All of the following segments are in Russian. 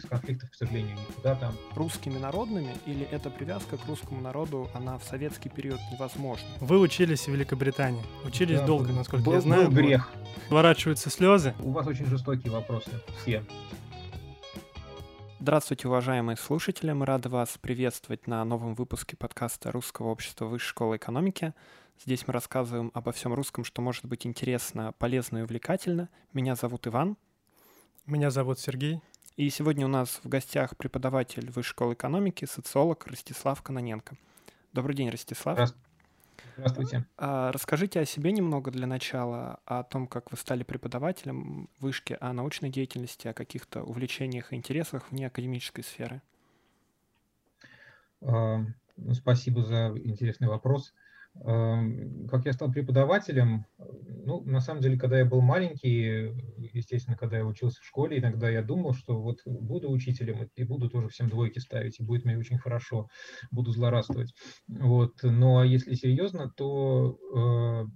без конфликтов, к сожалению, никуда там. Русскими народными или эта привязка к русскому народу, она в советский период невозможна? Вы учились в Великобритании. Учились Да, долго, насколько был- я знаю. Был грех. Ворачиваются слезы. У вас очень жестокие вопросы, все. Здравствуйте, уважаемые слушатели. Мы рады вас приветствовать на новом выпуске подкаста Русского общества Высшей школы экономики. Здесь мы рассказываем обо всем русском, что может быть интересно, полезно и увлекательно. Меня зовут Иван. Меня зовут Сергей. И сегодня у нас в гостях преподаватель Высшей школы экономики, социолог Ростислав Каноненко. Добрый день, Ростислав. Здравствуйте. А, Расскажите о себе немного для начала, о том, как вы стали преподавателем в вышке, о научной деятельности, о каких-то увлечениях и интересах вне академической сферы. А, ну, Спасибо за интересный вопрос. Как я стал преподавателем? Ну, на самом деле, когда я был маленький, естественно, когда я учился в школе, иногда я думал, что вот буду учителем и буду тоже всем двойки ставить, и будет мне очень хорошо, буду злорадствовать. Вот. Но если серьезно, то э,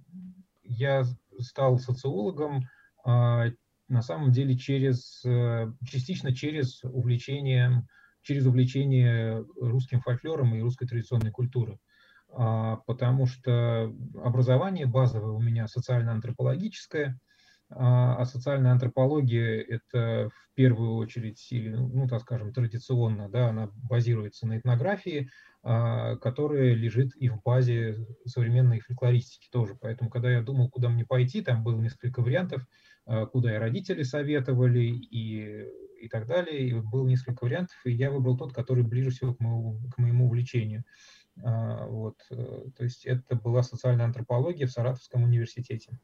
я стал социологом а, на самом деле через, э, частично через увлечение, через увлечение русским фольклором и русской традиционной культурой. А, Потому что образование базовое у меня социально-антропологическое, а а социальная антропология – это в первую очередь, или, ну, так скажем, традиционно, да, она базируется на этнографии, а, которая лежит и в базе современной фольклористики тоже. Поэтому, когда я думал, куда мне пойти, там было несколько вариантов, куда и родители советовали, и, и так далее. И было несколько вариантов, и я выбрал тот, который ближе всего к моему, к моему увлечению. А, Вот, э, то есть это была социальная антропология в Саратовском университете.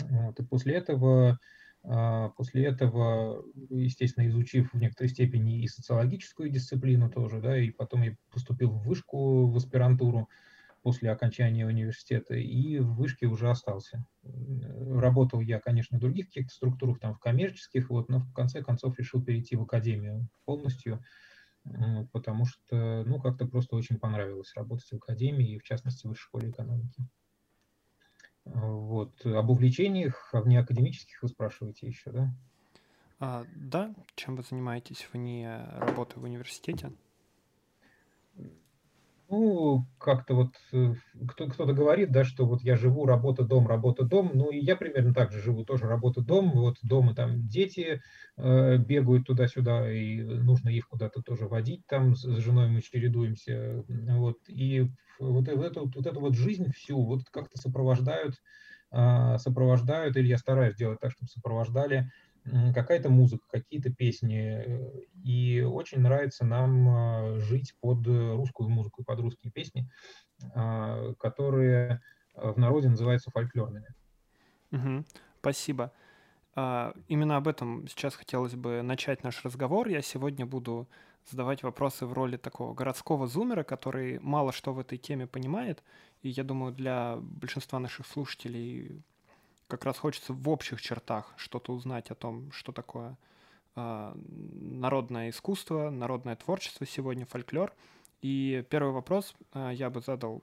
Вот, и после этого, а, после этого, естественно, изучив в некоторой степени и социологическую дисциплину тоже, да, и потом я поступил в вышку, в аспирантуру после окончания университета, и в вышке уже остался. Работал я, конечно, в других каких-то структурах, там, в коммерческих, вот, но в конце концов решил перейти в академию полностью, потому что, ну, как-то просто очень понравилось работать в академии, и в частности в школе экономики. Вот. Об увлечениях а вне академических вы спрашиваете еще, да? А, да, чем вы занимаетесь вне работы в университете? Ну, как-то вот э, кто, кто-то говорит, да, что вот я живу, работа, дом, работа, дом. Ну, и я примерно так же живу, тоже работа, дом. Вот дома там дети э, бегают туда-сюда, и нужно их куда-то тоже водить. Там с, с женой мы чередуемся. Вот. И вот э- эту, вот эту вот жизнь всю вот как-то сопровождают, а, сопровождают, или я стараюсь делать так, чтобы сопровождали м, какая-то музыка, какие-то песни. э, И очень нравится нам а, жить под э, русскую музыку, под русские песни, а, которые в народе называются фольклорными. Мгм. Спасибо. А, Именно об этом сейчас хотелось бы начать наш разговор. Я сегодня буду задавать вопросы в роли такого городского зумера, который мало что в этой теме понимает. И я думаю, для большинства наших слушателей как раз хочется в общих чертах что-то узнать о том, что такое а, народное искусство, народное творчество сегодня, фольклор. И первый вопрос а, я бы задал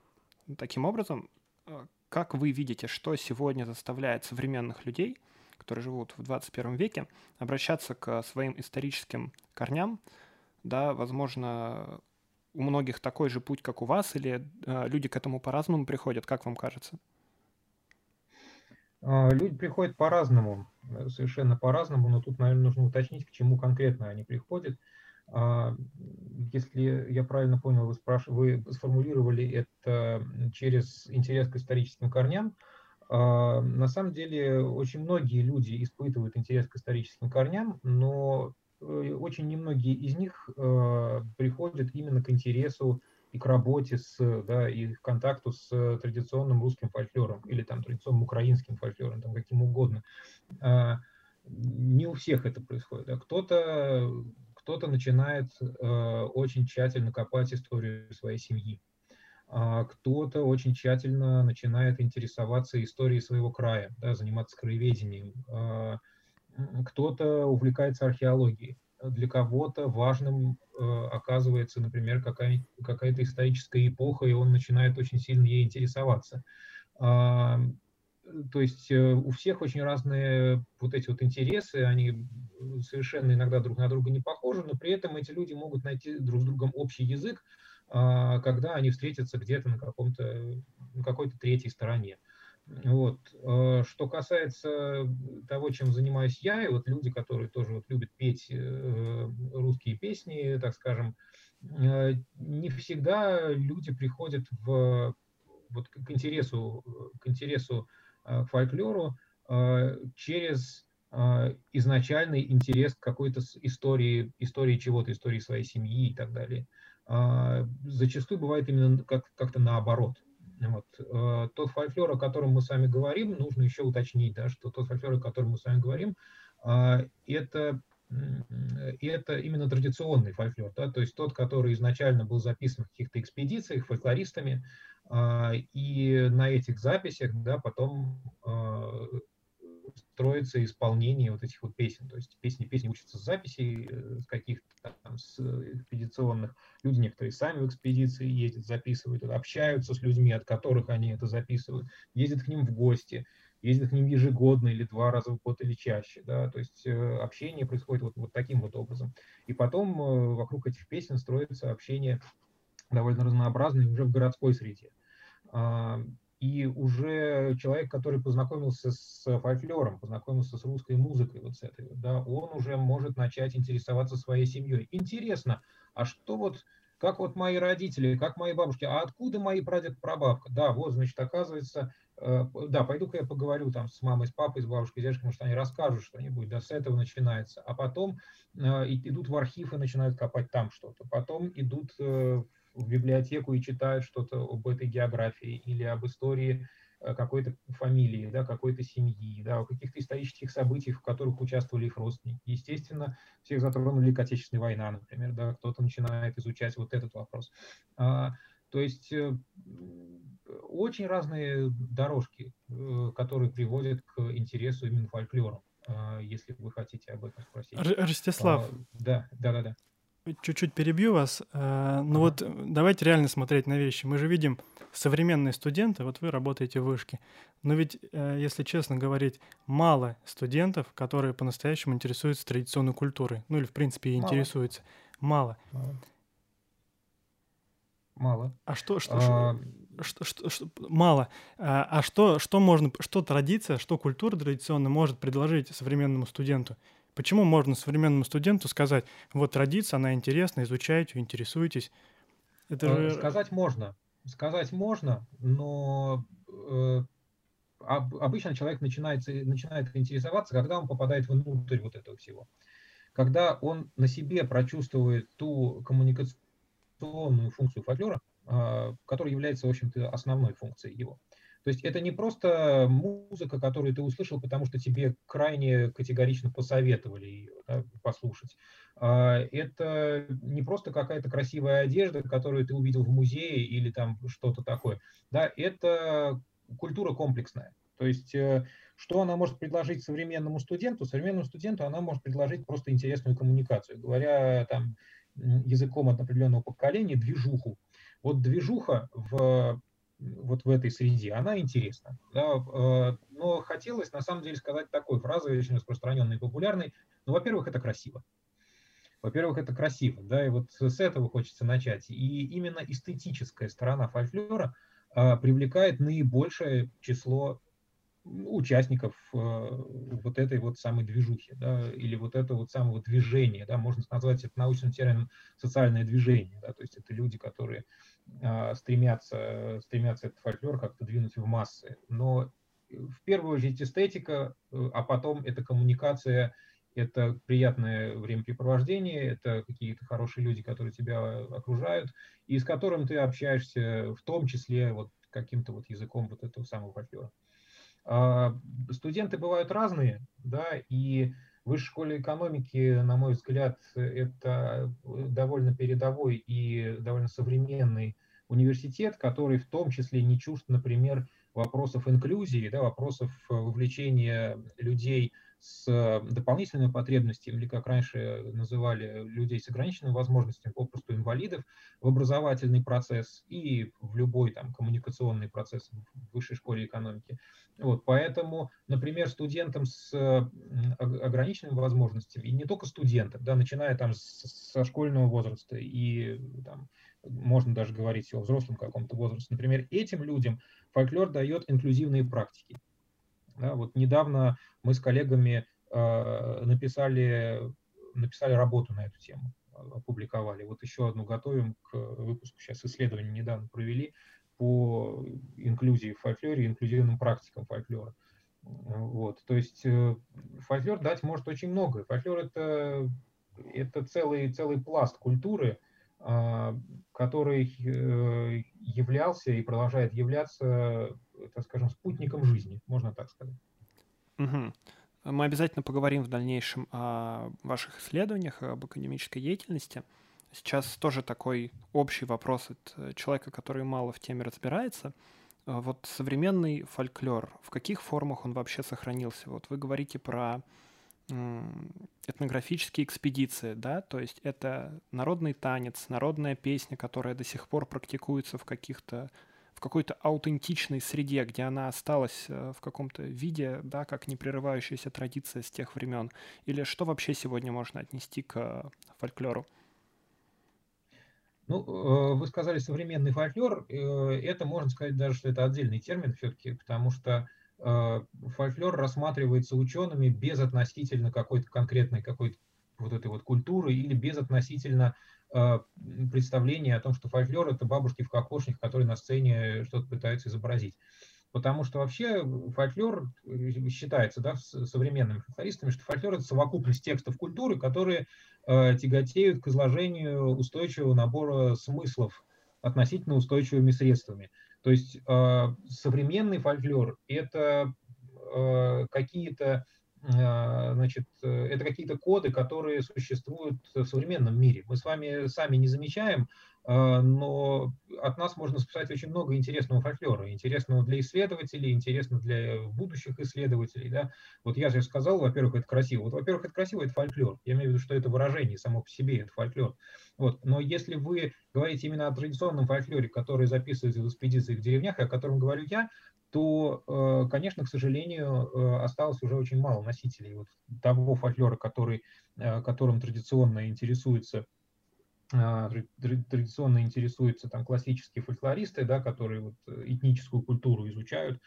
таким образом. А, Как вы видите, что сегодня заставляет современных людей, которые живут в 21 веке, обращаться к своим историческим корням? Да, возможно, у многих такой же путь, как у вас, или э, люди к этому по-разному приходят, как вам кажется? А, Люди приходят по-разному, э, совершенно по-разному, но тут, наверное, нужно уточнить, к чему конкретно они приходят. А, Если я правильно понял, вы, спраш... вы сформулировали это через интерес к историческим корням. А, На самом деле очень многие люди испытывают интерес к историческим корням, но э, очень немногие из них э, приходят именно к интересу и к работе с, да, и к контакту с традиционным русским фольклором или там традиционным украинским фольклором, там каким угодно. А, Не у всех это происходит. Да. Кто-то кто-то начинает э, очень тщательно копать историю своей семьи, а кто-то очень тщательно начинает интересоваться историей своего края, да, заниматься краеведением, а, кто-то увлекается археологией, для кого-то важным э, оказывается, например, какая- какая-то историческая эпоха, и он начинает очень сильно ей интересоваться. А, то есть у всех очень разные вот эти вот интересы, они совершенно иногда друг на друга не похожи, но при этом эти люди могут найти друг с другом общий язык, а, когда они встретятся где-то на каком-то, на какой-то третьей стороне. Вот. А, что касается того, чем занимаюсь я, и вот люди, которые тоже вот любят петь э, русские песни, так скажем, э, не всегда люди приходят в, вот, к интересу, к интересу э, к фольклору через изначальный интерес к какой-то истории, истории чего-то, истории своей семьи и так далее. Зачастую бывает именно как- как-то наоборот. Вот. Э, тот фольклор, о котором мы с вами говорим, нужно еще уточнить, да, что тот фольклор, о котором мы с вами говорим, а, это, это именно традиционный фольклор, да, то есть тот, который изначально был записан в каких-то экспедициях фольклористами, а, и на этих записях да, потом строится исполнение вот этих вот песен. То есть песни, песни учатся с записей, э, с каких-то там с экспедиционных. Люди некоторые сами в экспедиции ездят, записывают, общаются с людьми, от которых они это записывают, ездят к ним в гости, ездят к ним ежегодно или два раза в год или чаще. Да? То есть э, общение происходит вот, вот таким вот образом. И потом э, вокруг этих песен строится общение довольно разнообразное уже в городской среде. И уже человек, который познакомился с фольклором, познакомился с русской музыкой, вот с этой, да, он уже может начать интересоваться своей семьей. Интересно, а что вот, как вот мои родители, как мои бабушки, а откуда мои прадед, прабабка? Да, вот, значит, оказывается, э, да, пойду-ка я поговорю там с мамой, с папой, с бабушкой, с дедушкой, может, они расскажут что-нибудь, да, с этого начинается. А потом э, идут в архив и начинают копать там что-то. Потом идут э, в библиотеку и читают что-то об этой географии или об истории э, какой-то фамилии, да, какой-то семьи, да, о каких-то исторических событиях, в которых участвовали их родственники. Естественно, всех затронули Великая Отечественная война, например, да, кто-то начинает изучать вот этот вопрос. А, то есть э, очень разные дорожки, э, которые приводят к интересу именно фольклору, если вы хотите об этом спросить. Ростислав. А, да, да, да, да. Чуть-чуть перебью вас. Э, ну ага. вот давайте реально смотреть на вещи. Мы же видим современные студенты, вот вы работаете в вышке. Но ведь, э, если честно говорить, мало студентов, которые по-настоящему интересуются традиционной культурой. Ну или, в принципе, и интересуются. Мало. Мало. Мало. А что, что, а... что, что, что мало. А, а что, что можно, что традиция, что культура традиционная может предложить современному студенту? Почему можно современному студенту сказать, вот традиция, она интересна, изучайте, интересуйтесь? Это же... Сказать можно. Сказать можно, но э, обычно человек начинает, начинает интересоваться, когда он попадает внутрь вот этого всего. Когда он на себе прочувствует ту коммуникационную функцию фольклора, э, которая является, в общем-то, основной функцией его. То есть это не просто музыка, которую ты услышал, потому что тебе крайне категорично посоветовали ее да, послушать. А, это не просто какая-то красивая одежда, которую ты увидел в музее или там что-то такое. Да, это культура комплексная. То есть э, что она может предложить современному студенту? Современному студенту она может предложить просто интересную коммуникацию. Говоря там языком от определенного поколения, движуху. Вот движуха в вот в этой среде, она интересна. Да, э, но хотелось на самом деле сказать такой фразой, очень распространенной и популярной. Ну, во-первых, это красиво. Во-первых, это красиво, да, и вот с этого хочется начать. И именно эстетическая сторона фольклора а, привлекает наибольшее число участников э, вот этой вот самой движухи, да, или вот этого вот самого движения, да, можно назвать это научным термином социальное движение, да, то есть это люди, которые стремятся, стремятся этот фольклор как-то двинуть в массы. Но в первую очередь эстетика, а потом это коммуникация, это приятное времяпрепровождение, это какие-то хорошие люди, которые тебя окружают, и с которым ты общаешься, в том числе вот каким-то вот языком вот этого самого фольклора. А, студенты бывают разные, да, и в высшей школе экономики, на мой взгляд, это довольно передовой и довольно современный университет, который в том числе не чужд, например, вопросов инклюзии, да, вопросов вовлечения людей с дополнительными потребностями, или как раньше называли людей с ограниченными возможностями, попросту инвалидов, в образовательный процесс и в любой там коммуникационный процесс в высшей школе экономики. Вот, поэтому, например, студентам с ограниченными возможностями, и не только студентам, да, начиная там со школьного возраста и там, можно даже говорить о взрослом каком-то возрасте. Например, этим людям фольклор дает инклюзивные практики. Да, вот недавно мы с коллегами э, написали, написали работу на эту тему, опубликовали. Вот еще одну готовим к выпуску, сейчас исследование недавно провели по инклюзии в фольклоре, инклюзивным практикам фольклора. Вот, то есть э, фольклор дать может очень много. Фольклор это, это целый, целый пласт культуры, а, который э, являлся и продолжает являться, так скажем, спутником жизни, можно так сказать. Угу. Мы обязательно поговорим в дальнейшем о ваших исследованиях, об академической деятельности. Сейчас тоже такой общий вопрос от э, человека, который мало в теме разбирается. А вот современный фольклор, в каких формах он вообще сохранился? Вот вы говорите про этнографические экспедиции, да, то есть это народный танец, народная песня, которая до сих пор практикуется в каких-то в какой-то аутентичной среде, где она осталась э, в каком-то виде, да, как непрерывающаяся традиция с тех времен? Или что вообще сегодня можно отнести к фольклору? Ну, э, вы сказали современный фольклор. Э, это можно сказать даже, что это отдельный термин все-таки, потому что фольклор рассматривается учеными без относительно какой-то конкретной какой-то вот этой вот культуры или без относительно э, представления о том, что фольклор это бабушки в кокошниках, которые на сцене что-то пытаются изобразить. Потому что вообще фольклор э, считается да, современными фольклористами, что фольклор это совокупность текстов культуры, которые э, тяготеют к изложению устойчивого набора смыслов относительно устойчивыми средствами. То есть э, современный фольклор – это э, какие-то э, значит, это какие-то коды, которые существуют в современном мире. Мы с вами сами не замечаем, но от нас можно списать очень много интересного фольклора, интересного для исследователей, интересного для будущих исследователей. Да? Вот я же сказал, во-первых, это красиво. Вот, во-первых, это красиво, это фольклор. Я имею в виду, что это выражение само по себе, это фольклор. Вот. Но если вы говорите именно о традиционном фольклоре, который записывается в экспедициях в деревнях, о котором говорю я, то, э, конечно, к сожалению, э, осталось уже очень мало носителей вот того фольклора, который, э, которым традиционно интересуются традиционно интересуются там классические фольклористы, да, которые вот этническую культуру изучают,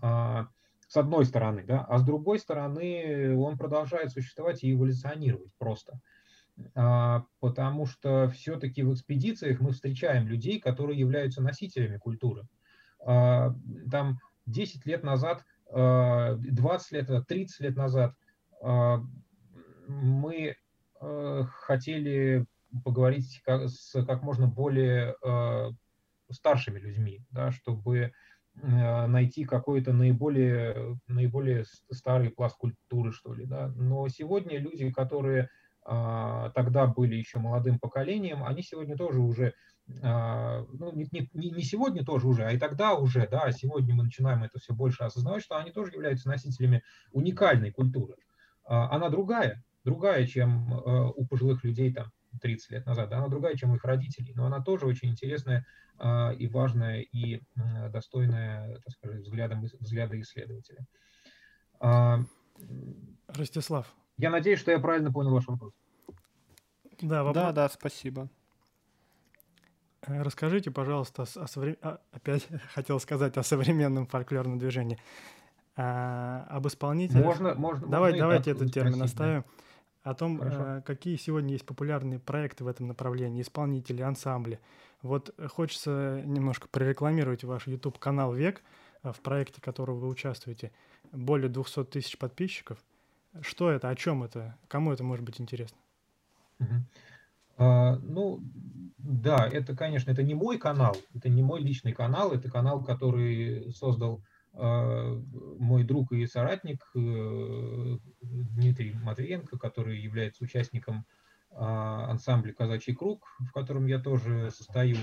а, с одной стороны, да, а с другой стороны он продолжает существовать и эволюционировать просто. А, потому что все-таки в экспедициях мы встречаем людей, которые являются носителями культуры. А, там 10 лет назад, 20 а, лет, 30 лет назад мы хотели поговорить с как можно более старшими людьми, да, чтобы найти какой-то наиболее, наиболее старый пласт культуры, что ли. Да. Но сегодня люди, которые тогда были еще молодым поколением, они сегодня тоже уже, а, ну, не, не, не сегодня тоже уже, а и тогда уже, да, сегодня мы начинаем это все больше осознавать, что они тоже являются носителями уникальной культуры. А, она другая, другая, чем у пожилых людей там 30 лет назад, да, она другая, чем у их родителей, но она тоже очень интересная и важная, и достойная, так сказать, взглядом, взгляда исследователя. Ростислав, я надеюсь, что я правильно понял ваш вопрос. Да, вопрос... да, да, спасибо. Э, расскажите, пожалуйста, о соврем... опять хотел сказать о современном фольклорном движении. А, об исполнителях. Можно, можно. Давай, можно давайте этот термин оставим. Да. О том, а, какие сегодня есть популярные проекты в этом направлении, исполнители, ансамбли. Вот хочется немножко прорекламировать ваш YouTube канал Век, в проекте которого вы участвуете. Более 200 тысяч подписчиков – что это, о чем это, кому это может быть интересно? А, ну, да, это, конечно, это не мой канал, это не мой личный канал, это канал, который создал а, мой друг и соратник э, Дмитрий Матвиенко, который является участником а, ансамбля «Казачий круг», в котором я тоже состою.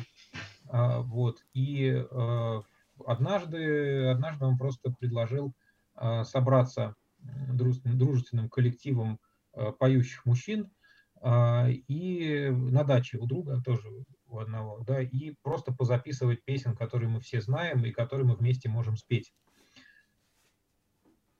Вот. И а, однажды, однажды он просто предложил собраться дружественным коллективом поющих мужчин, и на даче у друга тоже у одного, да, и просто позаписывать песен, которые мы все знаем и которые мы вместе можем спеть.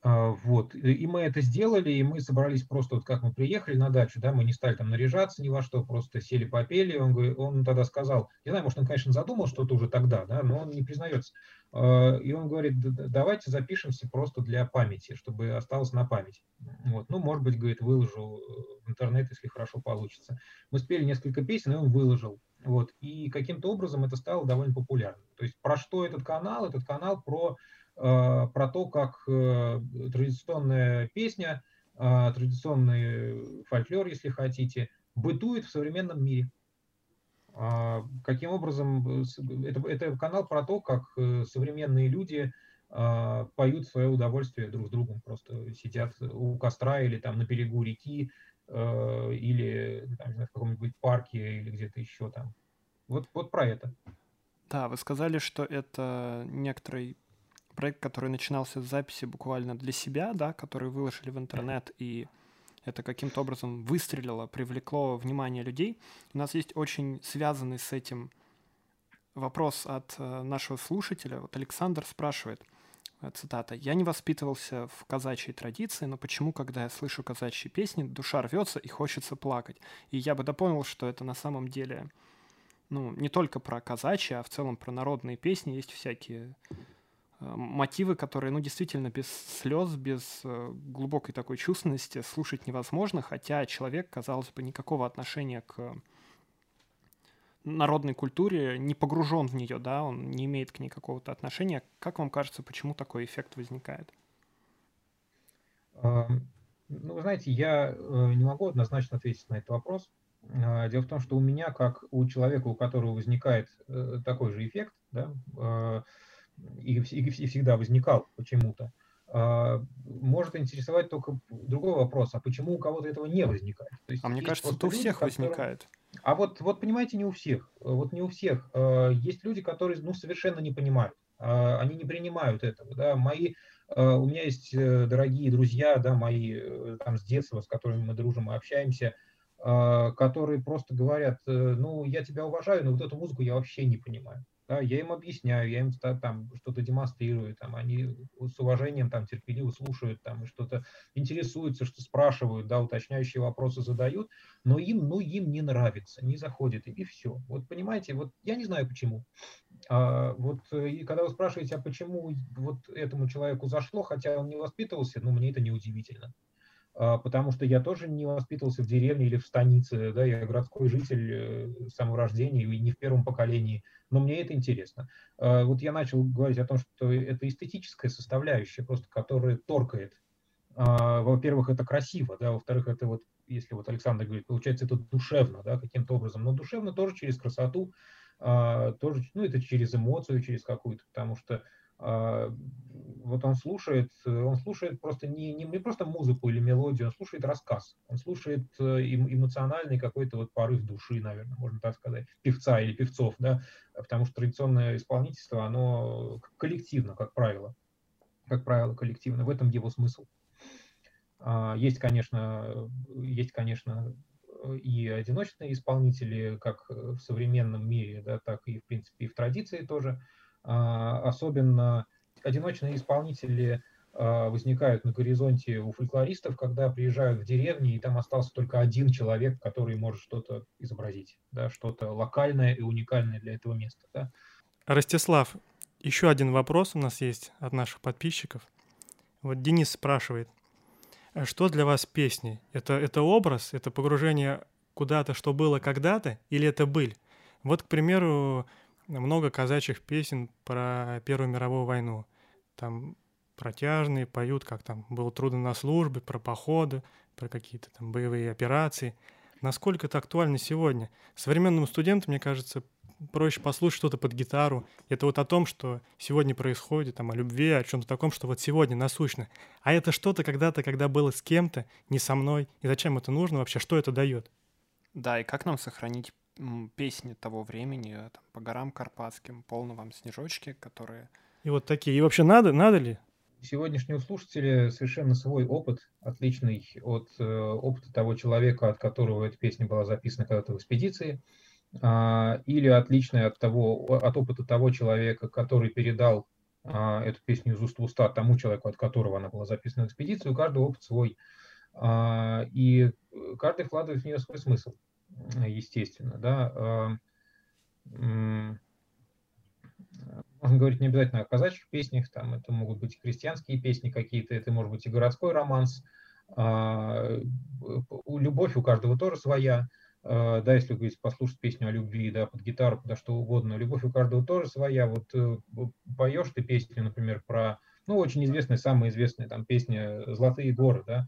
А, вот, и мы это сделали, и мы собрались просто, вот как мы приехали на дачу, да, мы не стали там наряжаться ни во что, просто сели, попели, он, он тогда сказал, не знаю, может, он, конечно, задумал что-то уже тогда, да, но он не признается. А, и он говорит, давайте запишемся просто для памяти, чтобы осталось на память. Вот, ну, может быть, говорит, выложу в интернет, если хорошо получится. Мы спели несколько песен, и он выложил. Вот, и каким-то образом это стало довольно популярным. То есть про что этот канал? Этот канал про Э, про то, как э, традиционная песня, э, традиционный фольклор, если хотите, бытует в современном мире. А, каким образом, это, это канал про то, как современные люди поют свое удовольствие друг с другом, просто сидят у костра или там на берегу реки, или там, в каком-нибудь парке или где-то еще там. Вот, вот про это. Да, вы сказали, что это некоторый проект, который начинался с записи буквально для себя, да, который выложили в интернет, и это каким-то образом выстрелило, привлекло внимание людей. У нас есть очень связанный с этим вопрос от э, нашего слушателя. Вот Александр спрашивает, э, цитата, «Я не воспитывался в казачьей традиции, но почему, когда я слышу казачьи песни, душа рвется и хочется плакать?» И я бы дополнил, что это на самом деле ну, не только про казачьи, а в целом про народные песни. Есть всякие мотивы, которые, ну, действительно, без слез, без э, глубокой такой чувственности слушать невозможно, хотя человек, казалось бы, никакого отношения к народной культуре не погружен в нее, да, он не имеет к ней какого-то отношения. Как вам кажется, почему такой эффект возникает? Ну, вы знаете, я э, не могу однозначно ответить на этот вопрос. Дело в том, что у меня, как у человека, у которого возникает такой же эффект, да, и, и, и всегда возникал почему-то, а, может интересовать только другой вопрос, а почему у кого-то этого не возникает? То есть а мне кажется, это у всех которые... возникает. А вот, вот понимаете, не у всех. Вот не у всех. А, есть люди, которые ну, совершенно не понимают. А, они не принимают этого. Да? Мои, у меня есть э, дорогие друзья, да, мои э, там с детства, с которыми мы дружим и общаемся, которые просто говорят, э, ну, я тебя уважаю, но вот эту музыку я вообще не понимаю. Да, я им объясняю, я им там что-то демонстрирую, там, они с уважением там терпеливо слушают, там, что-то интересуются, что спрашивают, да, уточняющие вопросы задают, но им, ну, им не нравится, не заходит, и все. Вот понимаете, вот я не знаю почему. А, вот и когда вы спрашиваете, а почему вот этому человеку зашло, хотя он не воспитывался, ну, мне это не удивительно. А, потому что я тоже не воспитывался в деревне или в станице, да, я городской житель э, с самого рождения и не в первом поколении, но мне это интересно. А, вот я начал говорить о том, что это эстетическая составляющая, просто которая торкает. А, во-первых, это красиво, да, во-вторых, это вот, если вот Александр говорит, получается, это душевно, да, каким-то образом, но душевно тоже через красоту, тоже, ну, это через эмоцию, через какую-то, потому что вот он слушает, он слушает просто не, не, не просто музыку или мелодию, он слушает рассказ, он слушает э, эмоциональный какой-то вот порыв души, наверное, можно так сказать, певца или певцов, да, потому что традиционное исполнительство, оно коллективно, как правило, как правило, коллективно, в этом его смысл. А, есть, конечно, есть, конечно, и одиночные исполнители, как в современном мире, да, так и, в принципе, и в традиции тоже – а, особенно одиночные исполнители а, возникают на горизонте у фольклористов, когда приезжают в деревни, и там остался только один человек, который может что-то изобразить, да, что-то локальное и уникальное для этого места. Да. Ростислав, еще один вопрос у нас есть от наших подписчиков. Вот Денис спрашивает, «А что для вас песни? Это, это образ, это погружение куда-то, что было когда-то, или это быль? Вот, к примеру, много казачьих песен про Первую мировую войну. Там протяжные, поют, как там было трудно на службе, про походы, про какие-то там боевые операции. Насколько это актуально сегодня? Современному студенту, мне кажется, проще послушать что-то под гитару. Это вот о том, что сегодня происходит, там, о любви, о чем-то таком, что вот сегодня насущно. А это что-то когда-то, когда было с кем-то, не со мной. И зачем это нужно вообще? Что это дает? Да, и как нам сохранить песни того времени, э, там, по горам карпатским, полно вам снежочки, которые... И вот такие. И вообще надо, надо ли? сегодняшнего слушателя совершенно свой опыт, отличный от э, опыта того человека, от которого эта песня была записана когда-то в экспедиции, а, или отличный от, того, от опыта того человека, который передал а, эту песню из уст в уста тому человеку, от которого она была записана в экспедиции. У каждого опыт свой. А, и каждый вкладывает в нее свой смысл, естественно. Да можно говорить не обязательно о казачьих песнях, там это могут быть крестьянские песни какие-то, это может быть и городской романс. А, любовь у каждого тоже своя. А, да, если говорить, послушать песню о любви, да, под гитару, куда что угодно, любовь у каждого тоже своя. Вот э, поешь ты песню, например, про, ну, очень известная, самая известная там песня «Золотые горы», да,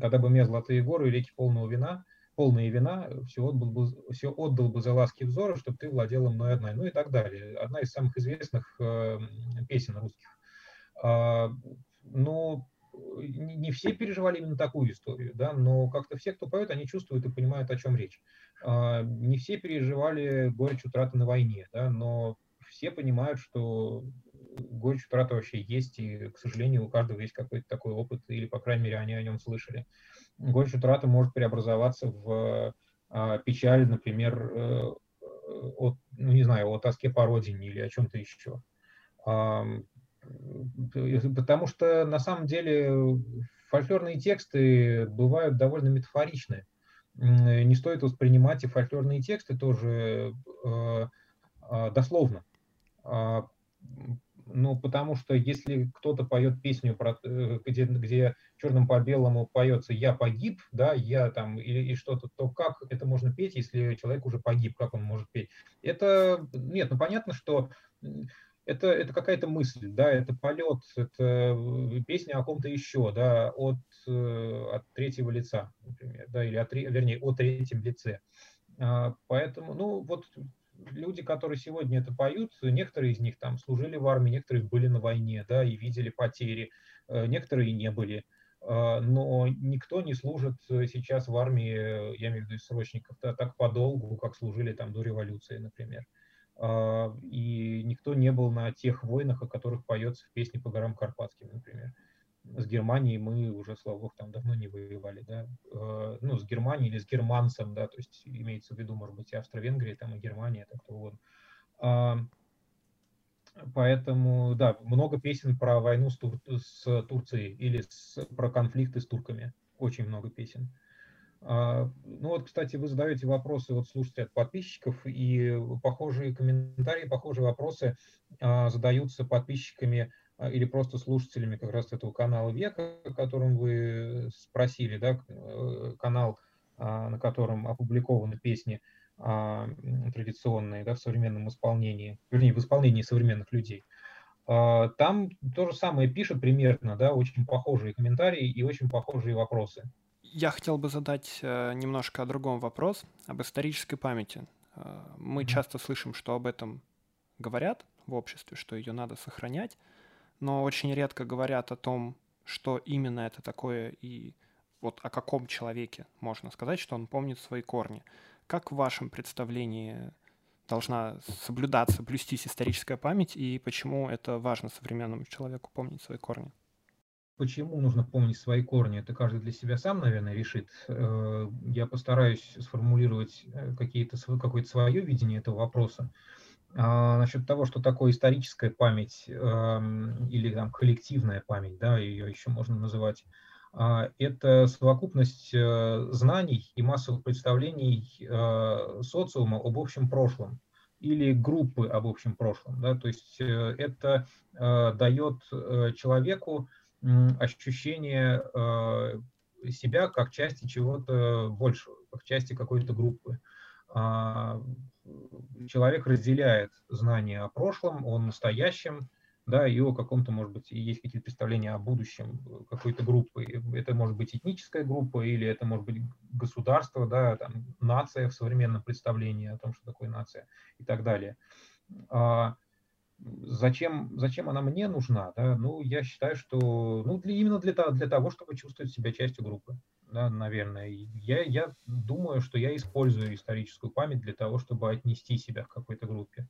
когда бы мне «Золотые горы» и реки полного вина, полные вина, все отдал бы, все отдал бы за ласки взора, чтобы ты владела мной одна, ну и так далее. Одна из самых известных э, песен русских. А, ну, не, не все переживали именно такую историю, да, но как-то все, кто поет, они чувствуют и понимают, о чем речь. А, не все переживали горечь утраты на войне, да, но все понимают, что горечь утраты вообще есть, и, к сожалению, у каждого есть какой-то такой опыт, или, по крайней мере, они о нем слышали горечь утраты может преобразоваться в а, печаль, например, э, от, ну, не знаю, о тоске по родине или о чем-то еще. Потому что на самом деле фольклорные тексты бывают довольно метафоричны. Не стоит воспринимать и фольклорные тексты тоже э, а, дословно. Ну, потому что если кто-то поет песню, про, э, где, где черным по белому поется «я погиб», да, я там, или и что-то, то как это можно петь, если человек уже погиб, как он может петь? Это, нет, ну, понятно, что это, это какая-то мысль, да, это полет, это песня о ком-то еще, да, от, э, от третьего лица, например, да, или от, вернее, о третьем лице. А, поэтому, ну, вот люди, которые сегодня это поют, некоторые из них там служили в армии, некоторые были на войне, да, и видели потери, э, некоторые не были. А, но никто не служит сейчас в армии, я имею в виду срочников, да, так подолгу, как служили там до революции, например. И никто не был на тех войнах, о которых поется в песне по горам Карпатским, например с Германией мы уже, слава богу, там давно не воевали, да, э, ну, с Германией или с германцем, да, то есть имеется в виду, может быть, и Австро-Венгрия, там, и Германия, так угодно. А, поэтому, да, много песен про войну с, Тур с Турцией или с, про конфликты с турками, очень много песен. А, ну вот, кстати, вы задаете вопросы, вот слушайте от подписчиков, и похожие комментарии, похожие вопросы а, задаются подписчиками или просто слушателями как раз этого канала Века, о котором вы спросили, да, э, канал, а, на котором опубликованы песни а, традиционные, да, в современном исполнении, вернее, в исполнении современных людей. Там то же самое пишут примерно, да, очень похожие комментарии и очень похожие вопросы. Я хотел бы задать э, немножко о другом вопрос, об исторической памяти. Э, мы часто слышим, что об этом говорят в обществе, что ее надо сохранять но очень редко говорят о том, что именно это такое и вот о каком человеке можно сказать, что он помнит свои корни. Как в вашем представлении должна соблюдаться, блюстись историческая память, и почему это важно современному человеку помнить свои корни? Почему нужно помнить свои корни? Это каждый для себя сам, наверное, решит. Э, я постараюсь сформулировать э, какие-то, какое-то свое видение этого вопроса. А, насчет того, что такое историческая память э, или там коллективная память, да, ее еще можно называть, э, это совокупность э, знаний и массовых представлений э, социума об общем прошлом или группы об общем прошлом. Да? То есть э, это дает человеку ощущение себя как части чего-то большего, как части какой-то группы. Человек разделяет знания о прошлом, о настоящем, да, и о каком-то, может быть, есть какие-то представления о будущем какой-то группы. Это может быть этническая группа, или это может быть государство, да, там, нация в современном представлении о том, что такое нация и так далее. А зачем, зачем она мне нужна? Да? Ну, я считаю, что ну, для, именно для, для того, чтобы чувствовать себя частью группы да, наверное. Я, я думаю, что я использую историческую память для того, чтобы отнести себя к какой-то группе.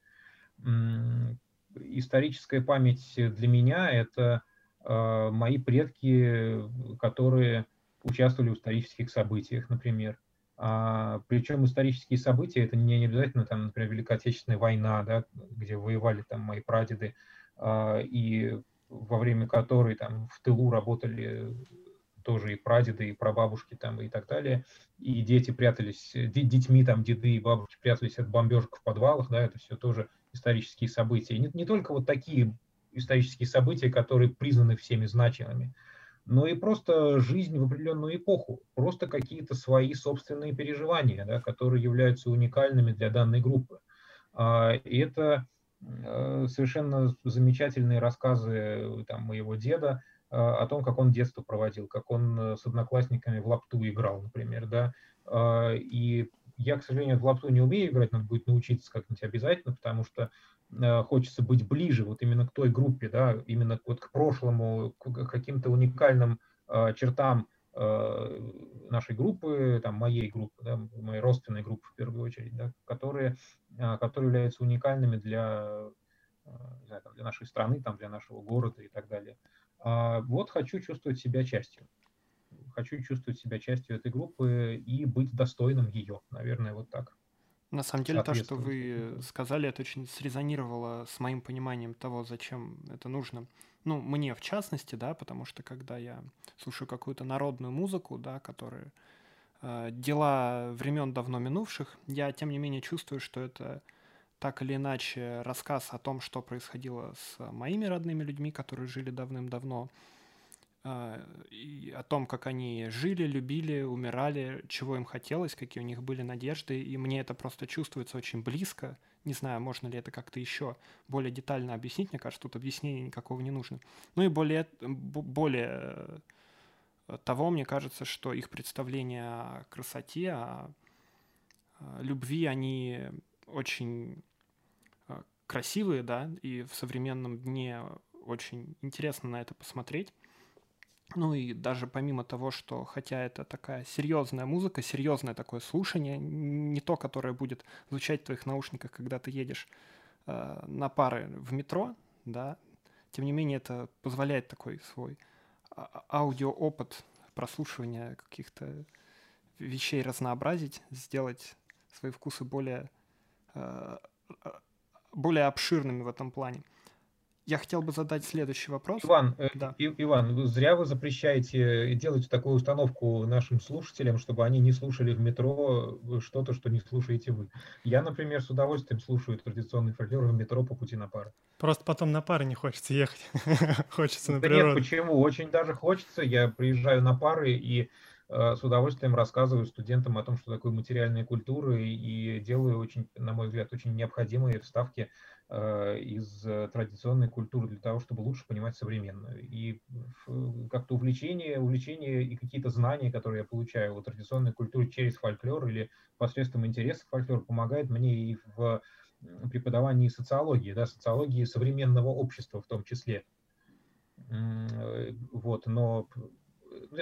Историческая память для меня – это мои предки, которые участвовали в исторических событиях, например. А, причем исторические события это не, не обязательно там, например, Великая Отечественная война, да, где воевали там мои прадеды, а, и во время которой там в тылу работали тоже и прадеды, и прабабушки там и так далее, и дети прятались, детьми там деды и бабушки прятались от бомбежек в подвалах, да, это все тоже исторические события. Не, не только вот такие исторические события, которые признаны всеми значимыми, но и просто жизнь в определенную эпоху, просто какие-то свои собственные переживания, да, которые являются уникальными для данной группы. А, и это э, совершенно замечательные рассказы э, там, моего деда о том, как он детство проводил, как он э, с одноклассниками в лапту играл, например, да, а, и я, к сожалению, в лапту не умею играть, надо будет научиться как-нибудь обязательно, потому что Э, хочется быть ближе вот именно к той группе, да, именно вот к прошлому, к каким-то уникальным э, чертам нашей группы, там, моей группы, да, моей родственной группы в первую очередь, да, которые, которые являются уникальными для, для нашей страны, там, для нашего города и так далее. А вот хочу чувствовать себя частью. Хочу чувствовать себя частью этой группы и быть достойным ее, наверное, вот так. На самом деле, то, что вы сказали, это очень срезонировало с моим пониманием того, зачем это нужно. Ну, мне в частности, да, потому что когда я слушаю какую-то народную музыку, да, которая э, дела времен давно минувших, я, тем не менее, чувствую, что это так или иначе рассказ о том, что происходило с моими родными людьми, которые жили давным-давно, а, и о том, как они жили, любили, умирали, чего им хотелось, какие у них были надежды, и мне это просто чувствуется очень близко. Не знаю, можно ли это как-то еще более детально объяснить, мне кажется, тут объяснения никакого не нужно. Ну и более, более э, того, мне кажется, что их представления о красоте, о любви, они очень э, красивые, да, и в современном дне очень интересно на это посмотреть. Ну и даже помимо того, что хотя это такая серьезная музыка, серьезное такое слушание, не то, которое будет звучать в твоих наушниках, когда ты едешь э, на пары в метро, да, тем не менее это позволяет такой свой а, а, аудиоопыт прослушивания каких-то вещей разнообразить, сделать свои вкусы более, э, более обширными в этом плане. Я хотел бы задать следующий вопрос. Иван, э, да. И, Иван, зря вы запрещаете делать такую установку нашим слушателям, чтобы они не слушали в метро что-то, что не слушаете вы. Я, например, с удовольствием слушаю традиционный фольклор в метро по пути на пары. Просто потом на пары не хочется ехать. хочется на природу. Нет, почему? Очень даже хочется. Я приезжаю на пары и э, с удовольствием рассказываю студентам о том, что такое материальная культура, и делаю очень, на мой взгляд, очень необходимые вставки Э, из э, традиционной культуры для того, чтобы лучше понимать современную. И как-то увлечение, увлечение и какие-то знания, которые я получаю о традиционной культуре через фольклор или посредством интереса фольклор, помогает мне и в преподавании социологии, да, социологии современного общества в том числе. Э, вот, но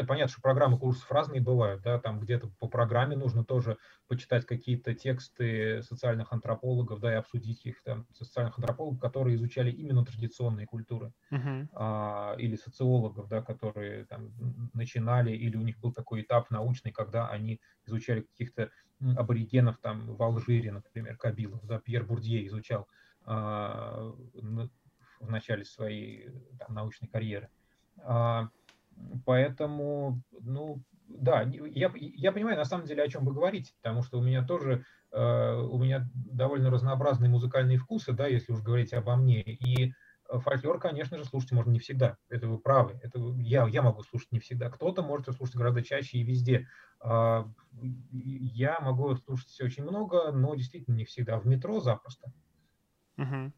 понятно, что программы курсов разные бывают, да, там где-то по программе нужно тоже почитать какие-то тексты социальных антропологов, да, и обсудить их, там, социальных антропологов, которые изучали именно традиционные культуры, uh-huh. а, или социологов, да, которые там начинали, или у них был такой этап научный, когда они изучали каких-то аборигенов там в Алжире, например, Кабилов, да, Пьер Бурдье изучал а, в начале своей там, научной карьеры. А, Поэтому, ну, да, я, я понимаю на самом деле, о чем вы говорите, потому что у меня тоже, э, у меня довольно разнообразные музыкальные вкусы, да, если уж говорить обо мне, и фольклор, конечно же, слушать можно не всегда, это вы правы, это я, я могу слушать не всегда, кто-то может слушать гораздо чаще и везде. Э, я могу слушать очень много, но действительно не всегда, в метро запросто. Угу.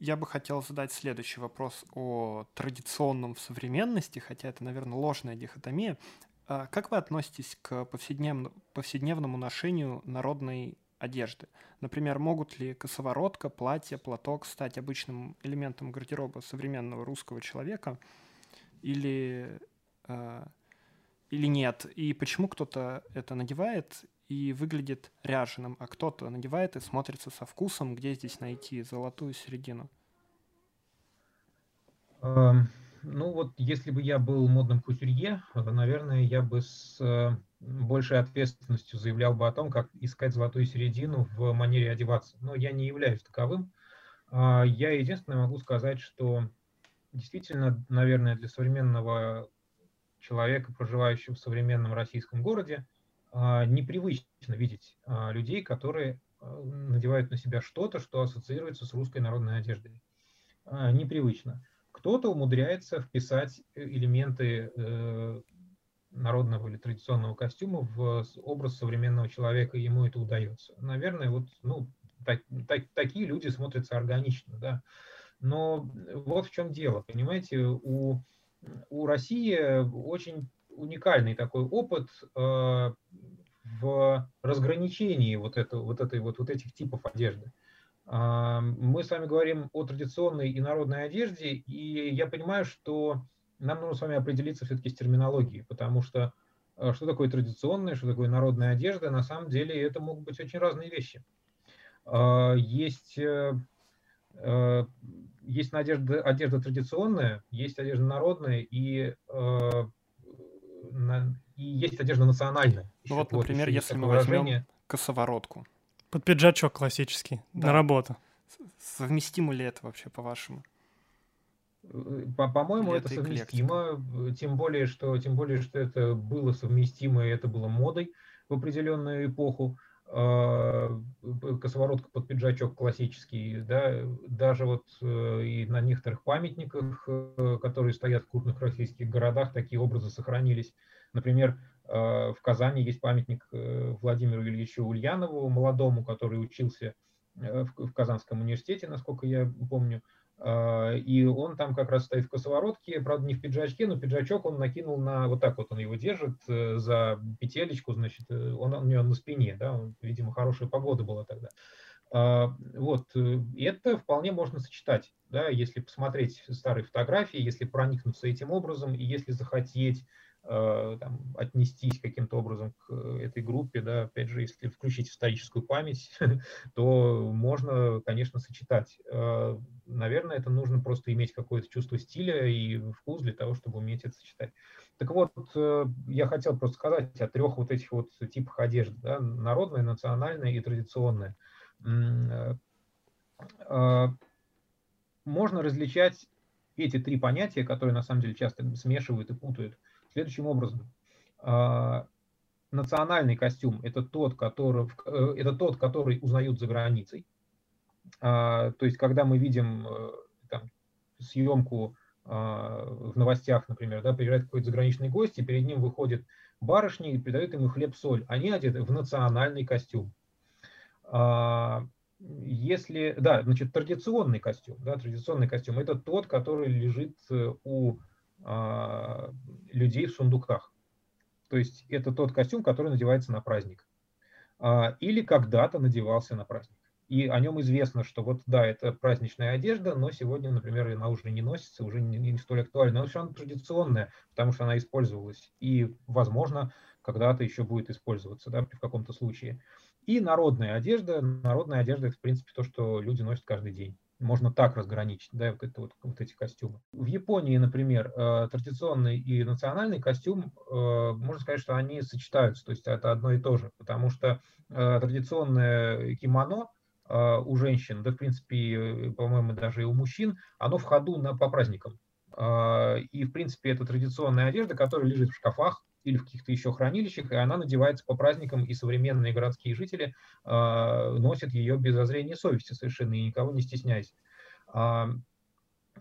Я бы хотел задать следующий вопрос о традиционном в современности, хотя это, наверное, ложная дихотомия. А как вы относитесь к повседневному, повседневному ношению народной одежды? Например, могут ли косоворотка, платье, платок стать обычным элементом гардероба современного русского человека или, э, или нет? И почему кто-то это надевает и выглядит ряженым, а кто-то надевает и смотрится со вкусом, где здесь найти золотую середину? Эм, ну вот, если бы я был модным кутюрье, наверное, я бы с э, большей ответственностью заявлял бы о том, как искать золотую середину в манере одеваться. Но я не являюсь таковым. А, я единственное могу сказать, что действительно, наверное, для современного человека, проживающего в современном российском городе, непривычно видеть а, людей, которые надевают на себя что-то, что ассоциируется с русской народной одеждой. Непривычно. Кто-то умудряется вписать элементы э, народного или традиционного костюма в образ современного человека, и ему это удается. Наверное, вот ну, так, так, такие люди смотрятся органично, да. Но вот в чем дело, понимаете, у, у России очень уникальный такой опыт э, в разграничении вот, это, вот, этой, вот, вот этих типов одежды. Мы с вами говорим о традиционной и народной одежде, и я понимаю, что нам нужно с вами определиться все-таки с терминологией, потому что э, что такое традиционная, что такое народная одежда, на самом деле это могут быть очень разные вещи. Есть, э, э, есть одежда, одежда традиционная, есть одежда народная и, и есть одежда национальная. Ну вот, например, вот если мы возьмем косоворотку. Под пиджачок классический, да. на работу. Совместимо ли это вообще, по-вашему? По-моему, это, это совместимо, тем более, что, тем более, что это было совместимо, и это было модой в определенную эпоху. А, косоворотка под пиджачок классический, да, даже вот э, и на некоторых памятниках, э, которые стоят в крупных российских городах, такие образы сохранились. Например, Э, в Казани есть памятник э, Владимиру Ильичу Ульянову, молодому, который учился в Казанском университете, насколько я помню. И он там как раз стоит в косоворотке, правда, не в пиджачке, но пиджачок он накинул на, вот так вот он его держит за петелечку, значит, он у него на спине, да, он, видимо, хорошая погода была тогда. Вот, и это вполне можно сочетать, да, если посмотреть старые фотографии, если проникнуться этим образом, и если захотеть Э, там, отнестись каким-то образом к этой группе, да, опять же, если включить историческую память, то можно, конечно, сочетать. Э, наверное, это нужно просто иметь какое-то чувство стиля и вкус для того, чтобы уметь это сочетать. Так вот, э, я хотел просто сказать о трех вот этих вот типах одежды, да, народная, национальная и традиционная. Можно различать эти три понятия, которые на самом деле часто смешивают и путают – следующим образом. А, национальный костюм – это тот, который, э, это тот, который узнают за границей. А, то есть, когда мы видим э, там, съемку а, в новостях, например, да, приезжает какой-то заграничный гость, и перед ним выходит барышни и передают ему хлеб-соль. Они одеты в национальный костюм. Если, да, значит, традиционный костюм, да, традиционный костюм – это тот, который лежит э, у людей в сундуках. То есть это тот костюм, который надевается на праздник. А, или когда-то надевался на праздник. И о нем известно, что вот да, это праздничная одежда, но сегодня, например, она уже не носится, уже не, не столь актуальна. Но все равно традиционная, потому что она использовалась. И, возможно, когда-то еще будет использоваться да, в каком-то случае. И народная одежда. Народная одежда – это, в принципе, то, что люди носят каждый день можно так разграничить, да, вот, это вот, вот эти костюмы. В Японии, например, э, традиционный и национальный костюм, э, можно сказать, что они сочетаются, то есть это одно и то же, потому что э, традиционное кимоно у женщин, да, в принципе, по-моему, даже и у мужчин, оно в ходу на, по праздникам. И, в принципе, это традиционная одежда, которая лежит в шкафах, или в каких-то еще хранилищах, и она надевается по праздникам, и современные городские жители э, носят ее без зазрения совести совершенно, и никого не стесняясь. А,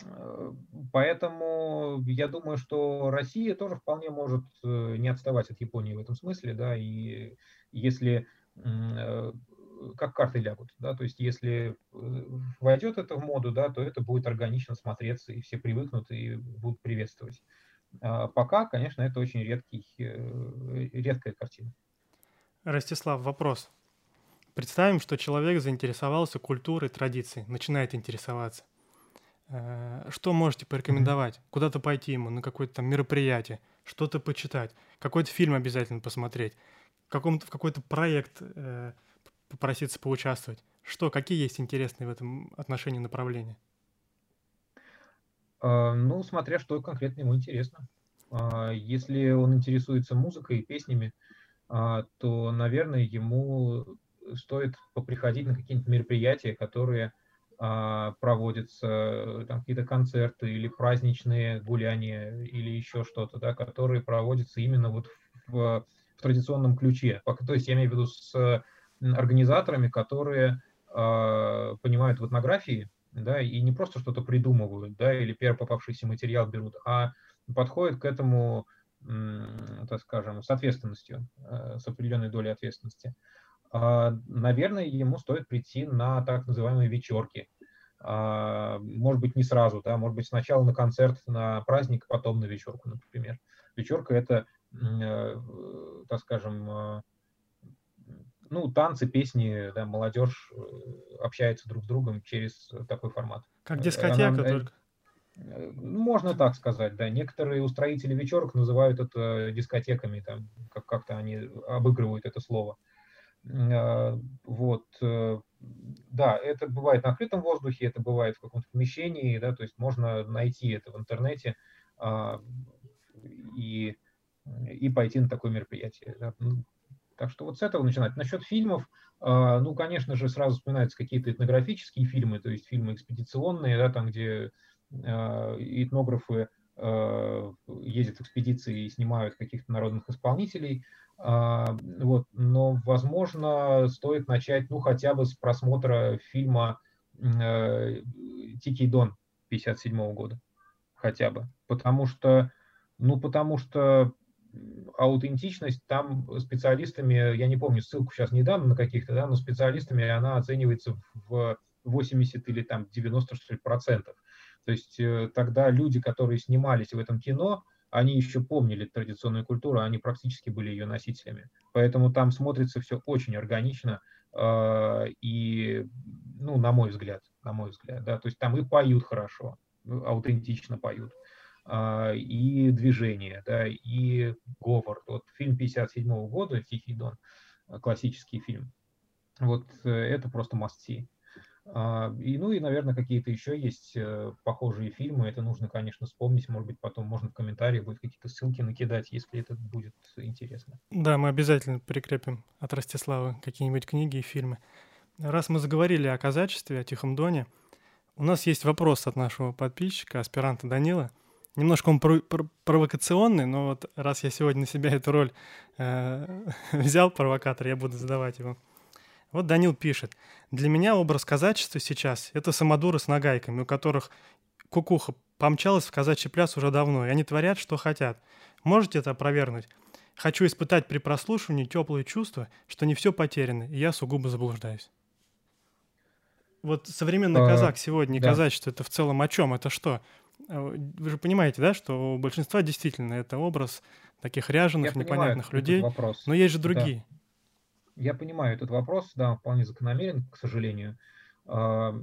э, поэтому я думаю, что Россия тоже вполне может э, не отставать от Японии в этом смысле, да, и если э, как карты лягут, да, то есть если войдет это в моду, да, то это будет органично смотреться, и все привыкнут и будут приветствовать. А пока, конечно, это очень редкий, э, редкая картина. Ростислав, вопрос. Представим, что человек заинтересовался культурой, традицией, начинает интересоваться. Э, что можете порекомендовать? Куда-то пойти ему, на какое-то там мероприятие, что-то почитать, какой-то фильм обязательно посмотреть, в, каком-то, в какой-то проект э, попроситься поучаствовать. Что, какие есть интересные в этом отношении направления? А, ну, смотря что конкретно ему интересно. А, если он интересуется музыкой и песнями, а, то, наверное, ему стоит поприходить на какие-нибудь мероприятия, которые проводятся, там какие-то концерты или праздничные гуляния или еще что-то, да, которые проводятся именно вот в, в традиционном ключе. То есть я имею в виду с организаторами, которые понимают в этнографии, да, и не просто что-то придумывают, да, или первый попавшийся материал берут, а подходят к этому, так скажем, с ответственностью, э, с определенной долей ответственности. А, наверное, ему стоит прийти на так называемые вечерки. А, может быть, не сразу, да, может быть, сначала на концерт, на праздник, потом на вечерку, например. Вечерка – это, э, так скажем, э, ну, танцы, песни, да, молодежь э, общается друг с другом через такой формат. Как дискотека Она, только. Э, можно так сказать, да. Некоторые устроители вечерок называют это дискотеками, там, как- как-то они обыгрывают это слово. Э, вот. Да, это бывает на открытом воздухе, это бывает в каком-то помещении, да, то есть можно найти это в интернете а, и, и пойти на такое мероприятие. Да. Так что вот с этого начинать. Насчет фильмов, а, ну, конечно же, сразу вспоминаются какие-то этнографические фильмы, то есть фильмы экспедиционные, да, там, где а, этнографы а, ездят в экспедиции и снимают каких-то народных исполнителей. Вот. Но, возможно, стоит начать, ну, хотя бы с просмотра фильма «Тикий Дон» 57 года. Хотя бы. Потому что, ну, потому что аутентичность там специалистами, я не помню, ссылку сейчас не дам на каких-то, да, но специалистами она оценивается в 80 или там 90 что ли, процентов. То есть э, тогда люди, которые снимались в этом кино, они еще помнили традиционную культуру, они практически были ее носителями. Поэтому там смотрится все очень органично э, и, ну, на мой взгляд, на мой взгляд, да, то есть там и поют хорошо, аутентично поют. А, и движение, да, и говор. Вот фильм 57 -го года «Тихий дон», а, классический фильм. Вот э, это просто. А, и, ну и, наверное, какие-то еще есть э, похожие фильмы. Это нужно, конечно, вспомнить. Может быть, потом можно в комментариях будет какие-то ссылки накидать, если это будет интересно. Да, мы обязательно прикрепим от Ростислава какие-нибудь книги и фильмы. Раз мы заговорили о казачестве, о Тихом Доне, у нас есть вопрос от нашего подписчика, аспиранта Данила. Немножко он пров- пров- провокационный, но вот раз я сегодня на себя эту роль э, взял, провокатор, я буду задавать его. Вот Данил пишет. Для меня образ казачества сейчас — это самодуры с нагайками, у которых кукуха помчалась в казачий пляс уже давно, и они творят, что хотят. Можете это опровергнуть? Хочу испытать при прослушивании теплые чувства, что не все потеряно, и я сугубо заблуждаюсь. Вот современный а, казак сегодня, да. казачество, это в целом о чем? Это что? А, вы же понимаете, да, что у большинства действительно это образ таких ряженых, Я непонятных людей. Вопрос. Но есть же другие. Да. Я понимаю этот вопрос, да, вполне закономерен, к сожалению. А,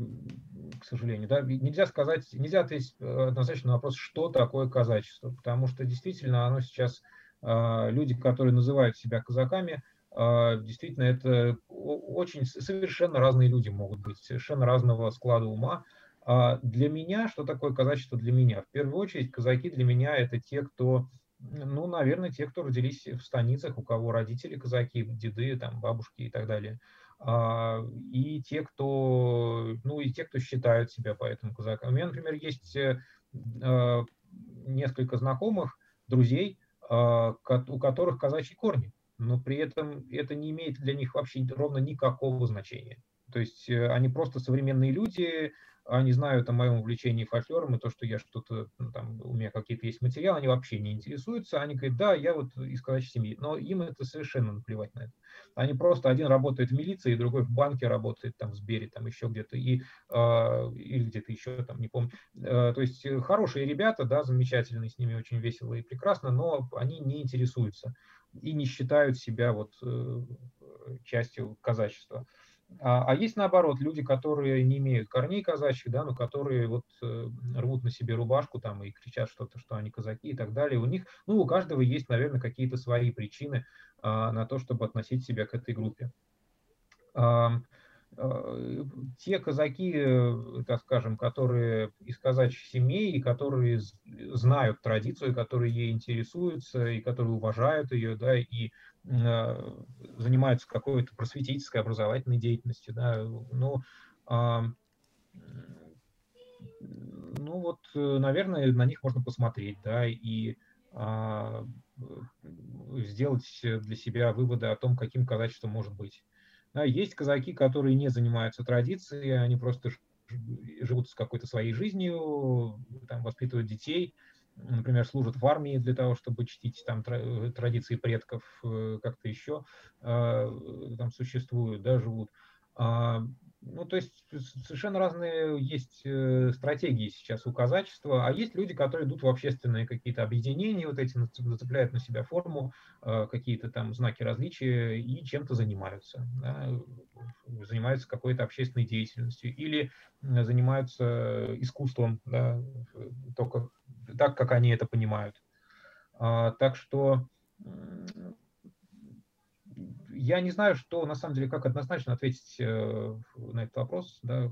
к сожалению, да, нельзя сказать, нельзя ответить э, однозначно на вопрос, что такое казачество, потому что действительно оно сейчас, а, люди, которые называют себя казаками, действительно это очень совершенно разные люди могут быть, совершенно разного склада ума, а для меня, что такое казачество для меня? В первую очередь, казаки для меня это те, кто, ну, наверное, те, кто родились в станицах, у кого родители казаки, деды, там, бабушки и так далее. А, и те, кто, ну, и те, кто считают себя поэтому казаком. У меня, например, есть э, а, несколько знакомых, друзей, у которых казачьи корни, но при этом это не имеет для них вообще ровно никакого значения. То есть э, они просто современные люди, они знают о моем увлечении фольклором и то, что я что-то, ну, там, у меня какие-то есть материалы, они вообще не интересуются. Они говорят, да, я вот из казачьей семьи. Но им это совершенно наплевать на это. Они просто, один работает в милиции, другой в банке работает, там, в Сбере, там, еще где-то, и, э, или где-то еще, там, не помню. Э, то есть э, хорошие ребята, да, замечательные, с ними очень весело и прекрасно, но они не интересуются и не считают себя вот э, частью казачества. А, а есть наоборот люди, которые не имеют корней казачьих, да, но которые вот э, рвут на себе рубашку там и кричат что-то, что они казаки и так далее. У них, ну, у каждого есть, наверное, какие-то свои причины а, на то, чтобы относить себя к этой группе. А, те казаки, так скажем, которые из казачьих семей, которые знают традицию, которые ей интересуются, и которые уважают ее, да, и занимаются какой-то просветительской, образовательной деятельностью, да, ну, ну вот, э, наверное, на них можно посмотреть, да, и а, сделать для себя выводы о том, каким казачеством может быть. Да, есть казаки, которые не занимаются традицией, они просто живут с какой-то своей жизнью, там, воспитывают детей, например, служат в армии для того, чтобы чтить там традиции предков, э, как-то еще а, там существуют, да, живут. Ну, то есть совершенно разные есть э, стратегии сейчас у казачества, а есть люди, которые идут в общественные какие-то объединения, вот эти зацепляют на себя форму, э, какие-то там знаки различия и чем-то занимаются. Да, занимаются какой-то общественной деятельностью или занимаются искусством, да, только так, как они это понимают. А, так что я не знаю, что на самом деле, как однозначно ответить э, на этот вопрос. Да.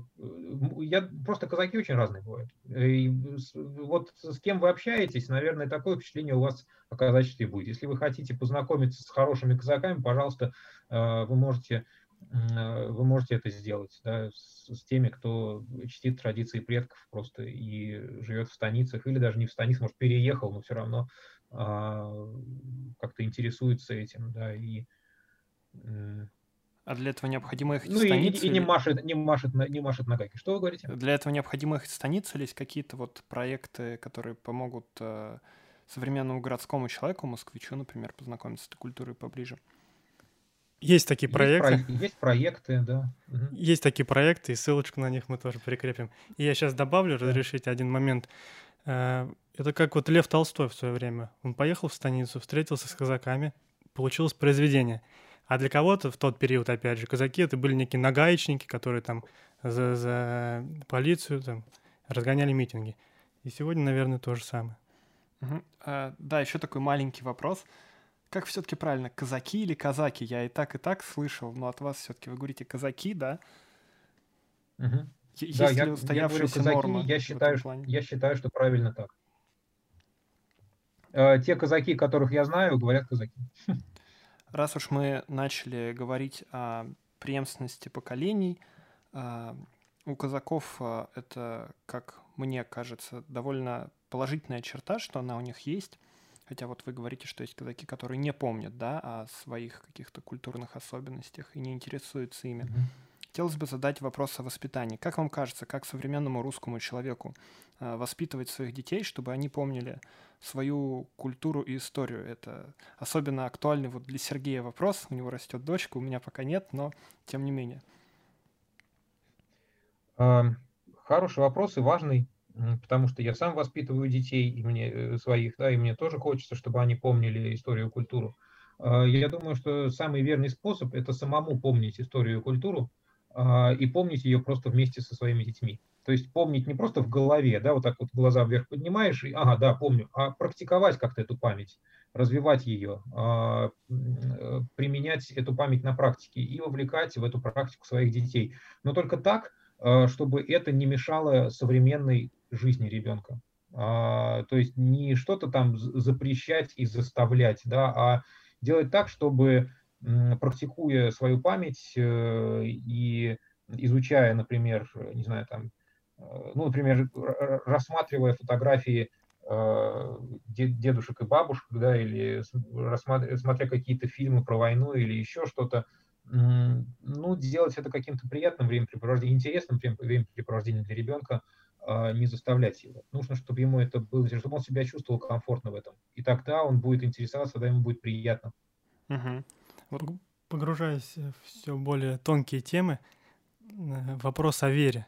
Я, просто казаки очень разные бывают. И вот с кем вы общаетесь, наверное, такое впечатление у вас о казачестве будет. Если вы хотите познакомиться с хорошими казаками, пожалуйста, э, вы можете э, вы можете это сделать да, с, с теми, кто чтит традиции предков просто и живет в станицах, или даже не в станицах, может, переехал, но все равно а, как-то интересуется этим, да, и а для этого необходимо их ну, станицы? И, и, и не, машет, не, машет, не машет ногами. Что вы говорите? Для этого необходимо их станицы или есть какие-то вот проекты, которые помогут э, современному городскому человеку, москвичу, например, познакомиться с этой культурой поближе? Есть такие проекты. Есть, про, есть проекты, да. Угу. Есть такие проекты, и ссылочку на них мы тоже прикрепим. И я сейчас добавлю, да. разрешите один момент. Э, это как вот Лев Толстой в свое время. Он поехал в станицу, встретился с казаками, получилось произведение — а для кого-то в тот период, опять же, казаки это были некие нагаечники, которые там за, за полицию там разгоняли митинги. И сегодня, наверное, то же самое. Угу. А, да, еще такой маленький вопрос. Как все-таки правильно, казаки или казаки? Я и так, и так слышал, но от вас все-таки вы говорите казаки, да? Угу. Есть да, ли я, я говорю казаки, норма я считаю, что, я считаю, что правильно так. Э, те казаки, которых я знаю, говорят казаки. Раз уж мы начали говорить о преемственности поколений, а, у казаков а, это, как мне кажется, довольно положительная черта, что она у них есть. Хотя вот вы говорите, что есть казаки, которые не помнят да, о своих каких-то культурных особенностях и не интересуются ими. Mm-hmm. Хотелось бы задать вопрос о воспитании. Как вам кажется, как современному русскому человеку э, воспитывать своих детей, чтобы они помнили свою культуру и историю? Это особенно актуальный вот для Сергея вопрос. У него растет дочка, у меня пока нет, но тем не менее. Хороший вопрос и важный, потому что я сам воспитываю детей и мне, э, своих, да, и мне тоже хочется, чтобы они помнили историю и культуру. А, я думаю, что самый верный способ – это самому помнить историю и культуру, и помнить ее просто вместе со своими детьми. То есть помнить не просто в голове, да, вот так вот глаза вверх поднимаешь, и, ага, да, помню, а практиковать как-то эту память, развивать ее, а, применять эту память на практике и вовлекать в эту практику своих детей. Но только так, а, чтобы это не мешало современной жизни ребенка. То есть не что-то там запрещать и заставлять, да, а делать так, чтобы практикуя свою память э, и изучая, например, не знаю, там, э, ну, например, рассматривая фотографии э, дедушек и бабушек, да, или смотря какие-то фильмы про войну или еще что-то, ну, делать это каким-то приятным времяпрепровождением, интересным времяпрепровождением для ребенка, а не заставлять его. Нужно, чтобы ему это было, чтобы он себя чувствовал комфортно в этом. И тогда он будет интересоваться, тогда ему будет приятно. Угу. Погружаясь в все более тонкие темы, э, вопрос о вере.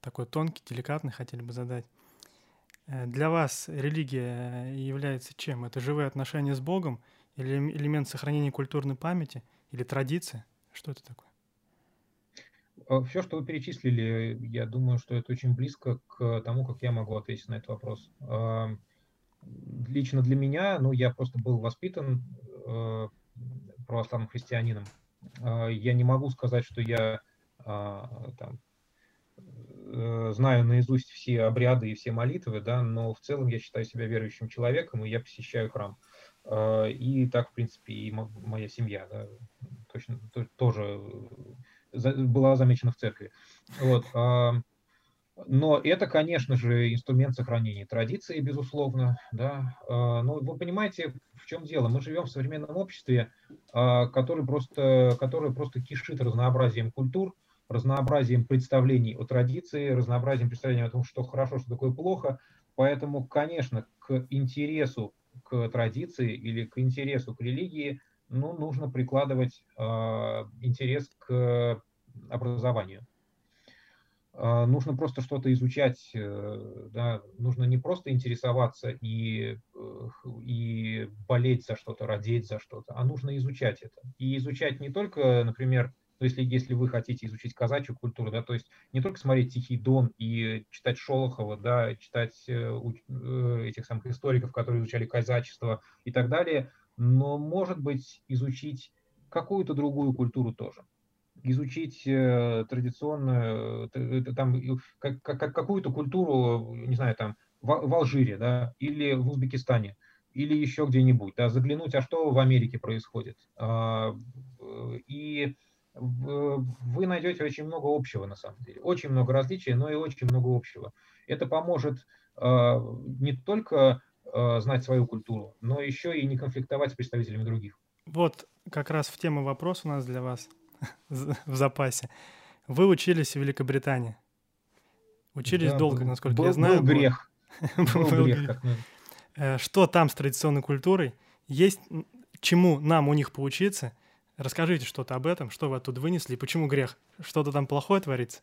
Такой тонкий, деликатный хотели бы задать. Э, для вас религия является чем? Это живые отношения с Богом или элемент сохранения культурной памяти или традиция? Что это такое? Э, Все, что вы перечислили, я думаю, что это очень близко к тому, как я могу ответить на этот вопрос. Лично для меня, ну, я просто был воспитан православным христианином. А, я не могу сказать, что я там, э, знаю наизусть все обряды и все молитвы, да, но в целом я считаю себя верующим человеком, и я посещаю храм. И так, в принципе, и моя семья, да, точно, тоже была замечена в церкви. Вот. Но это, конечно же, инструмент сохранения традиции, безусловно. Да. А, но вы понимаете, в чем дело? Мы живем в современном обществе, а, который просто, которое просто кишит разнообразием культур, разнообразием представлений о традиции, разнообразием представлений о том, что хорошо, что такое плохо. Поэтому, конечно, к интересу к традиции или к интересу к религии ну, нужно прикладывать э, интерес к образованию. А, нужно просто что-то изучать, э, да, нужно не просто интересоваться и, э, и болеть за что-то, родить за что-то, а нужно изучать это. И изучать не только, например, если, если вы хотите изучить казачью культуру, да, то есть не только смотреть Тихий Дон и читать Шолохова, да, читать э, этих самых историков, которые изучали казачество и так далее, но, может быть, изучить какую-то другую культуру тоже изучить э, традиционную, э, там, как, как, какую-то культуру, не знаю, там, в, в Алжире, да, или в Узбекистане, или еще где-нибудь, да, заглянуть, а что в Америке происходит. А, и вы найдете очень много общего, на самом деле. Очень много различий, но и очень много общего. Это поможет а, не только а, знать свою культуру, но еще и не конфликтовать с представителями других. Вот как раз в тему вопрос у нас для вас в запасе. Вы учились в Великобритании. Учились да, долго, насколько был, я знаю. Был грех. Был, был грех. Как э, Что там с традиционной культурой? Есть чему нам у них поучиться? Расскажите что-то об этом, что вы оттуда вынесли, почему грех? Что-то там плохое творится?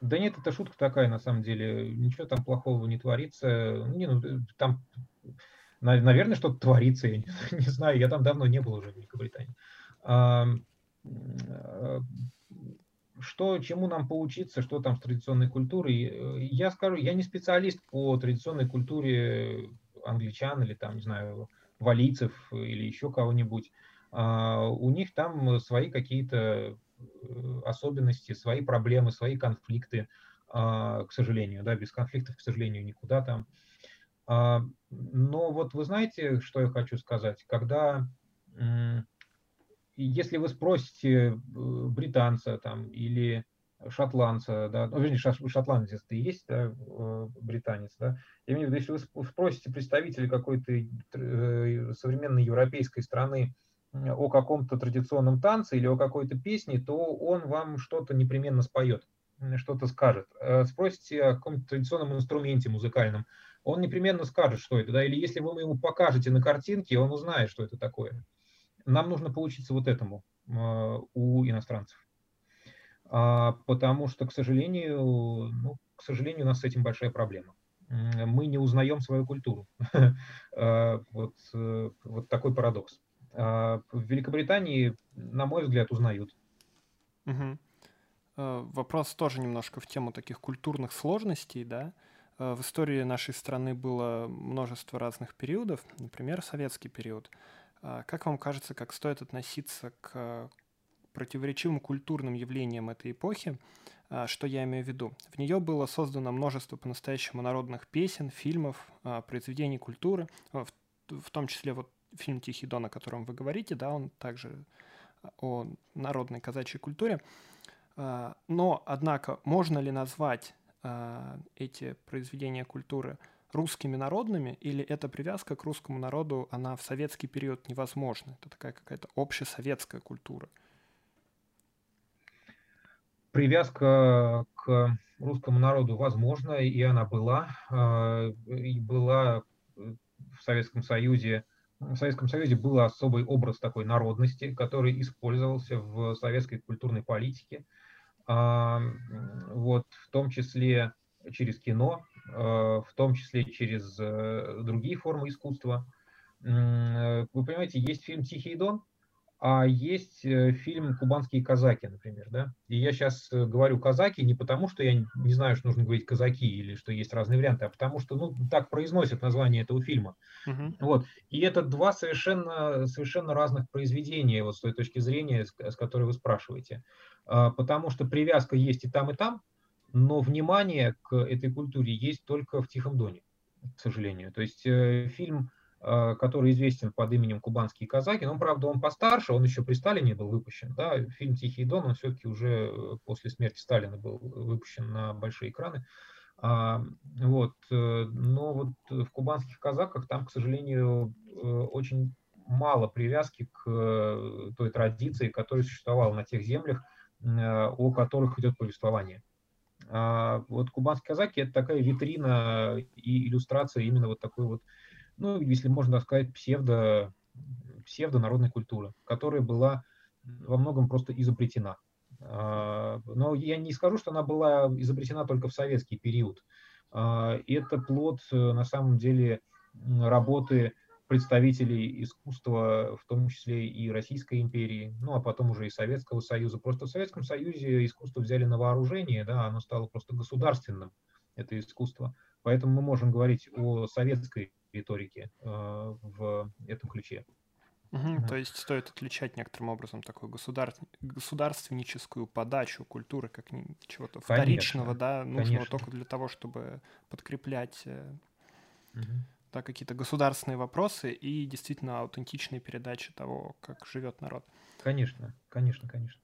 Да нет, это шутка такая, на самом деле. Ничего там плохого не творится. Не, ну, э, там, наверное, что-то творится, я не, не знаю. Я там давно не был уже в Великобритании. Э, что, чему нам поучиться, что там с традиционной культурой. Э, я скажу, я не специалист по традиционной культуре англичан или там, не знаю, валийцев или еще кого-нибудь. А, у них там свои какие-то э, особенности, свои проблемы, свои конфликты, а, к сожалению, да, без конфликтов, к сожалению, никуда там. А, но вот вы знаете, что я хочу сказать, когда если вы спросите э, британца там, или шотландца, да, ну, вернее, шотландец ты есть, да, э, британец, да, я имею в виду, если вы спросите представителя какой-то э, современной европейской страны о каком-то традиционном танце или о какой-то песне, то он вам что-то непременно споет, что-то скажет. Спросите о каком-то традиционном инструменте музыкальном, он непременно скажет, что это, да, или если вы ему покажете на картинке, он узнает, что это такое нам нужно поучиться вот этому э, у иностранцев. А, потому что, к сожалению, ну, к сожалению, у нас с этим большая проблема. Мы не узнаем свою культуру. А, вот, э, вот такой парадокс. А, в Великобритании, на мой взгляд, узнают. Угу. Вопрос тоже немножко в тему таких культурных сложностей, да. В истории нашей страны было множество разных периодов, например, советский период. Как вам кажется, как стоит относиться к противоречивым культурным явлениям этой эпохи? А, что я имею в виду? В нее было создано множество по-настоящему народных песен, фильмов, а, произведений культуры, в том числе вот фильм «Тихий дон», о котором вы говорите, да, он также о народной казачьей культуре. Но, однако, можно ли назвать эти произведения культуры – русскими народными, или эта привязка к русскому народу, она в советский период невозможна? Это такая какая-то общесоветская культура. Привязка к русскому народу возможна, и она была. А, и была в Советском Союзе. В Советском Союзе был особый образ такой народности, который использовался в советской культурной политике. А, вот, в том числе через кино, Э, в том числе через э, другие формы искусства. Э, вы понимаете, есть фильм «Тихий Дон», а есть э, фильм «Кубанские казаки», например, да. И я сейчас э, говорю «казаки» не потому, что я не знаю, что нужно говорить «казаки» или что есть разные варианты, а потому что, ну, так произносят название этого фильма. Uh-huh. Вот. И это два совершенно, совершенно разных произведения, вот с той точки зрения, с, с которой вы спрашиваете. А, потому что привязка есть и там, и там, но внимание к этой культуре есть только в «Тихом доне», к сожалению. То есть э, фильм Э, который известен под именем «Кубанские казаки». Но, правда, он постарше, он еще при Сталине был выпущен. Да? Фильм «Тихий дон», он все-таки уже э, после смерти Сталина был выпущен на большие экраны. А, вот. Но вот в «Кубанских казаках» там, к сожалению, очень мало привязки к той традиции, которая существовала на тех землях, о которых идет повествование. А вот «Кубанские казаки» — это такая витрина и иллюстрация именно вот такой вот ну, если можно сказать, псевдо, псевдонародной культуры, которая была во многом просто изобретена. А, но я не скажу, что она была изобретена только в советский период. А, это плод, на самом деле, работы представителей искусства, в том числе и Российской империи, ну а потом уже и Советского Союза. Просто в Советском Союзе искусство взяли на вооружение, да, оно стало просто государственным, это искусство. Поэтому мы можем говорить о советской риторики э, в этом ключе. Угу, То есть стоит отличать некоторым образом такую государ... государственническую подачу культуры как чего-то вторичного, да, нужного конечно. только для того, чтобы подкреплять угу. Да, какие-то государственные вопросы и действительно аутентичные передачи того, как живет народ. Конечно, конечно, конечно.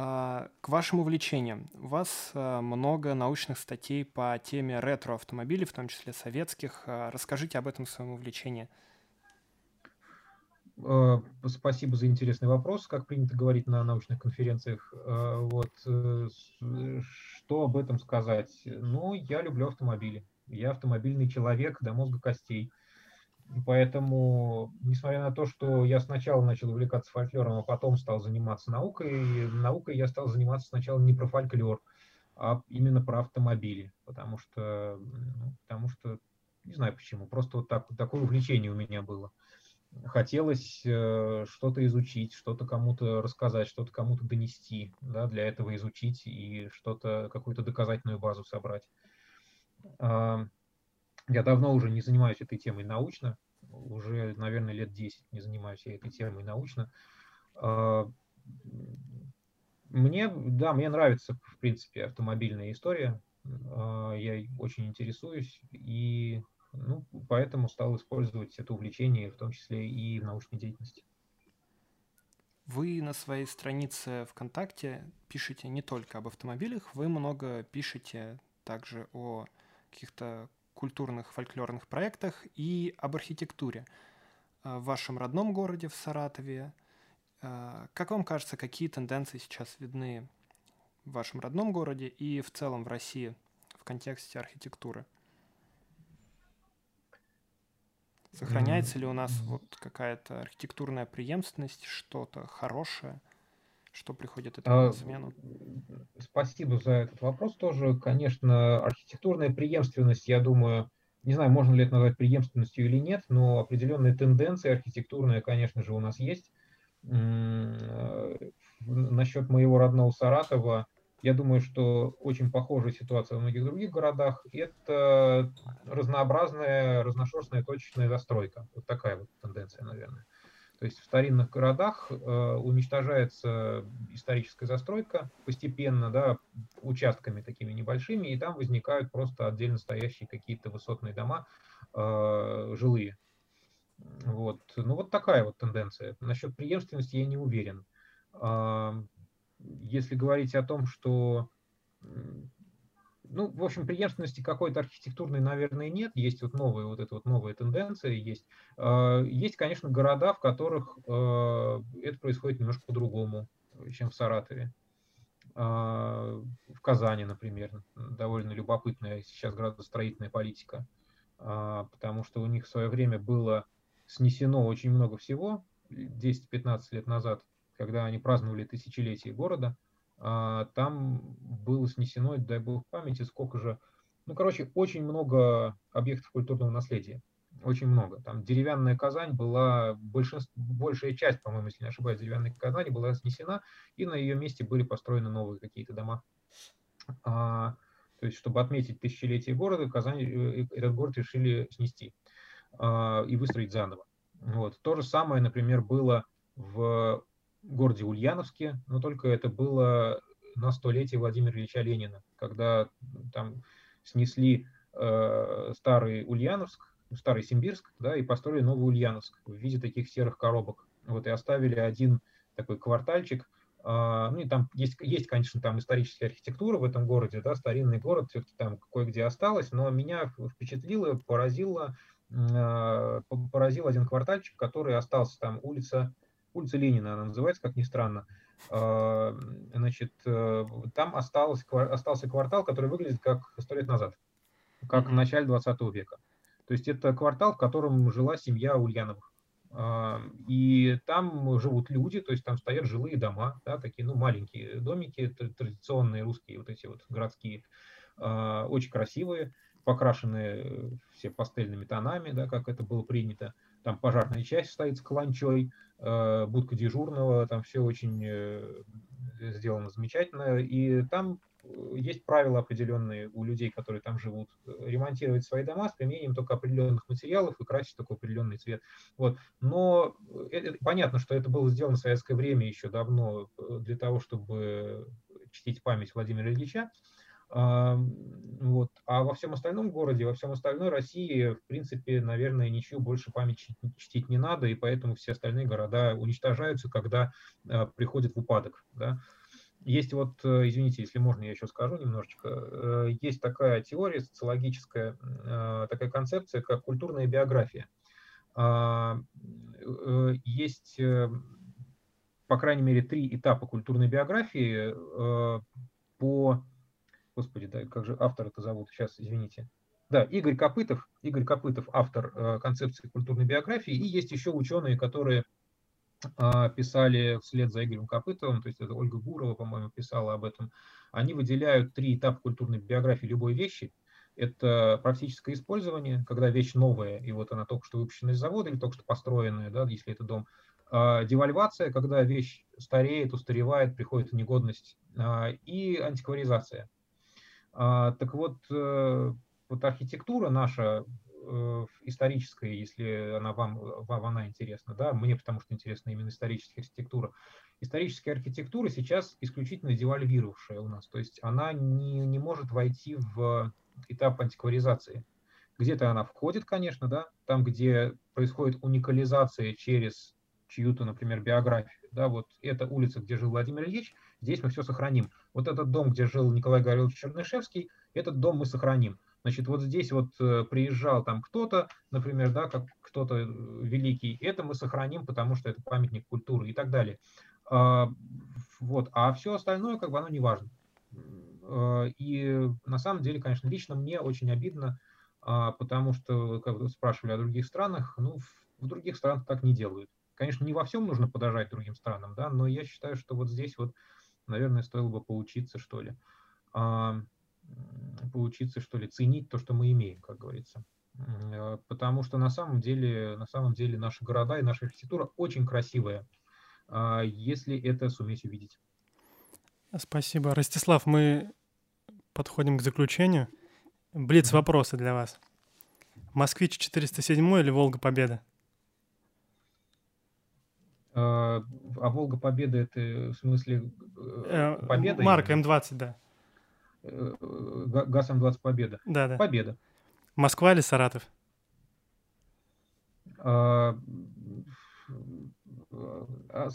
А, к вашим увлечениям. У вас а, много научных статей по теме ретро-автомобилей, в том числе советских. А, расскажите об этом своем увлечении. Спасибо за интересный вопрос, как принято говорить на научных конференциях. Вот, э, что об этом сказать? Ну, я люблю автомобили. Я автомобильный человек до мозга костей. Поэтому, несмотря на то, что я сначала начал увлекаться фольклором, а потом стал заниматься наукой, наукой я стал заниматься сначала не про фольклор, а именно про автомобили, потому что, ну, потому что, не знаю почему, просто вот так, такое увлечение у меня было. Хотелось э, что-то изучить, что-то кому-то рассказать, что-то кому-то донести, да, для этого изучить и что-то, какую-то доказательную базу собрать. Э, я давно уже не занимаюсь этой темой научно, уже, наверное, лет 10 не занимаюсь я этой темой научно. А, мне, да, мне нравится, в принципе, автомобильная история. А, я очень интересуюсь и ну, поэтому стал использовать это увлечение, в том числе и в научной деятельности. Вы на своей странице ВКонтакте пишете не только об автомобилях, вы много пишете также о каких-то культурных фольклорных проектах и об архитектуре э, в вашем родном городе, в Саратове. Э, как вам кажется, какие тенденции сейчас видны в вашем родном городе и в целом в России в контексте архитектуры? Сохраняется ли у нас вот какая-то архитектурная преемственность, что-то хорошее? Что приходит этому на смену? Спасибо за этот вопрос тоже. Конечно, архитектурная преемственность, я думаю, не знаю, можно ли это назвать преемственностью или нет, но определенные тенденции архитектурные, конечно же, у нас есть. Э, насчет моего родного Саратова, я думаю, что очень похожая ситуация в многих других городах. Это разнообразная, разношерстная точечная застройка. Вот такая вот тенденция, наверное. То есть в старинных городах э, уничтожается историческая застройка постепенно, да, участками такими небольшими, и там возникают просто отдельно стоящие какие-то высотные дома э, жилые. Вот. Ну вот такая вот тенденция. Насчет преемственности я не уверен. Э, если говорить о том, что ну, в общем, преемственности какой-то архитектурной, наверное, нет. Есть вот новые, вот это вот новые тенденции. Есть, а, есть конечно, города, в которых а, это происходит немножко по-другому, чем в Саратове. А, в Казани, например, довольно любопытная сейчас градостроительная политика, потому что у них в свое время было снесено очень много всего, 10-15 лет назад, когда они праздновали тысячелетие города – а, там было снесено, дай бог памяти, сколько же, ну, короче, очень много объектов культурного наследия. очень много. Там деревянная Казань была, большинство, большая часть, по-моему, если не ошибаюсь, деревянной Казани была снесена, и на ее месте были построены новые какие-то дома. А, то есть, чтобы отметить тысячелетие города, Казань, э, этот город решили снести а, и выстроить заново. Вот. То же самое, например, было в городе Ульяновске, но только это было на столетие Владимира Ильича Ленина, когда там снесли э, старый Ульяновск, старый Симбирск, да, и построили новый Ульяновск в виде таких серых коробок. Вот и оставили один такой квартальчик. Э, ну и там есть, есть, конечно, там историческая архитектура в этом городе, да, старинный город все-таки там кое-где осталось, но меня впечатлило, поразило, э, поразил один квартальчик, который остался там улица улица Ленина она называется, как ни странно. А, значит, э, там осталось, остался квартал, который выглядит как сто лет назад, как в начале 20 века. То есть это квартал, в котором жила семья Ульяновых. А, и там живут люди, то есть там стоят жилые дома, да, такие, ну, маленькие домики, традиционные русские, вот эти вот городские, а, очень красивые, покрашенные все пастельными тонами, да, как это было принято там пожарная часть стоит с каланчой, э, будка дежурного, там все очень э, сделано замечательно, и там э, есть правила определенные у людей, которые там живут, ремонтировать свои дома с применением только определенных материалов и красить такой определенный цвет. Вот. Но это, понятно, что это было сделано в советское время еще давно для того, чтобы чтить память Владимира Ильича. Вот. А во всем остальном городе, во всем остальной России, в принципе, наверное, ничего больше память чтить не надо, и поэтому все остальные города уничтожаются, когда э, приходят в упадок. Да? Есть вот, э, извините, если можно, я еще скажу немножечко, э, есть такая теория социологическая, э, такая концепция, как культурная биография. Э, есть, по крайней мере, три этапа культурной биографии по господи, да, как же автор это зовут, сейчас, извините. Да, Игорь Копытов, Игорь Копытов, автор э, концепции культурной биографии, и есть еще ученые, которые э, писали вслед за Игорем Копытовым, то есть это Ольга Гурова, по-моему, писала об этом. Они выделяют три этапа культурной биографии любой вещи. Это практическое использование, когда вещь новая, и вот она только что выпущена из завода или только что построенная, да, если это дом. А, девальвация, когда вещь стареет, устаревает, приходит в негодность. А, и антикваризация, так вот, э, вот архитектура наша э, историческая, если она вам, вам она интересна, да, мне потому что интересна именно историческая архитектура. Историческая архитектура сейчас исключительно девальвировавшая у нас, то есть она не, не может войти в этап антикваризации. Где-то она входит, конечно, да, там, где происходит уникализация через чью-то, например, биографию, да, вот эта улица, где жил Владимир Ильич, здесь мы все сохраним. Вот этот дом, где жил Николай Гаврилович Чернышевский, этот дом мы сохраним. Значит, вот здесь вот э, приезжал там кто-то, например, да, как кто-то э, великий, это мы сохраним, потому что это памятник культуры и так далее. А, вот, а все остальное, как бы, оно не важно. А, и на самом деле, конечно, лично мне очень обидно, а, потому что, как вы спрашивали о других странах, ну, в других странах так не делают. Конечно, не во всем нужно подожать другим странам, да, но я считаю, что вот здесь вот, наверное, стоило бы поучиться, что ли, а, поучиться, что ли, ценить то, что мы имеем, как говорится. А, потому что на самом деле, на самом деле наши города и наша архитектура очень красивая, а, если это суметь увидеть. Спасибо. Ростислав, мы подходим к заключению. Блиц вопросы для вас. Москвич 407 или Волга Победа? А, а Волга Победа это в смысле э, э, победа? Марка М20, да. Э, ГАЗ М20 Победа. Да, да. Победа. Москва или Саратов? А,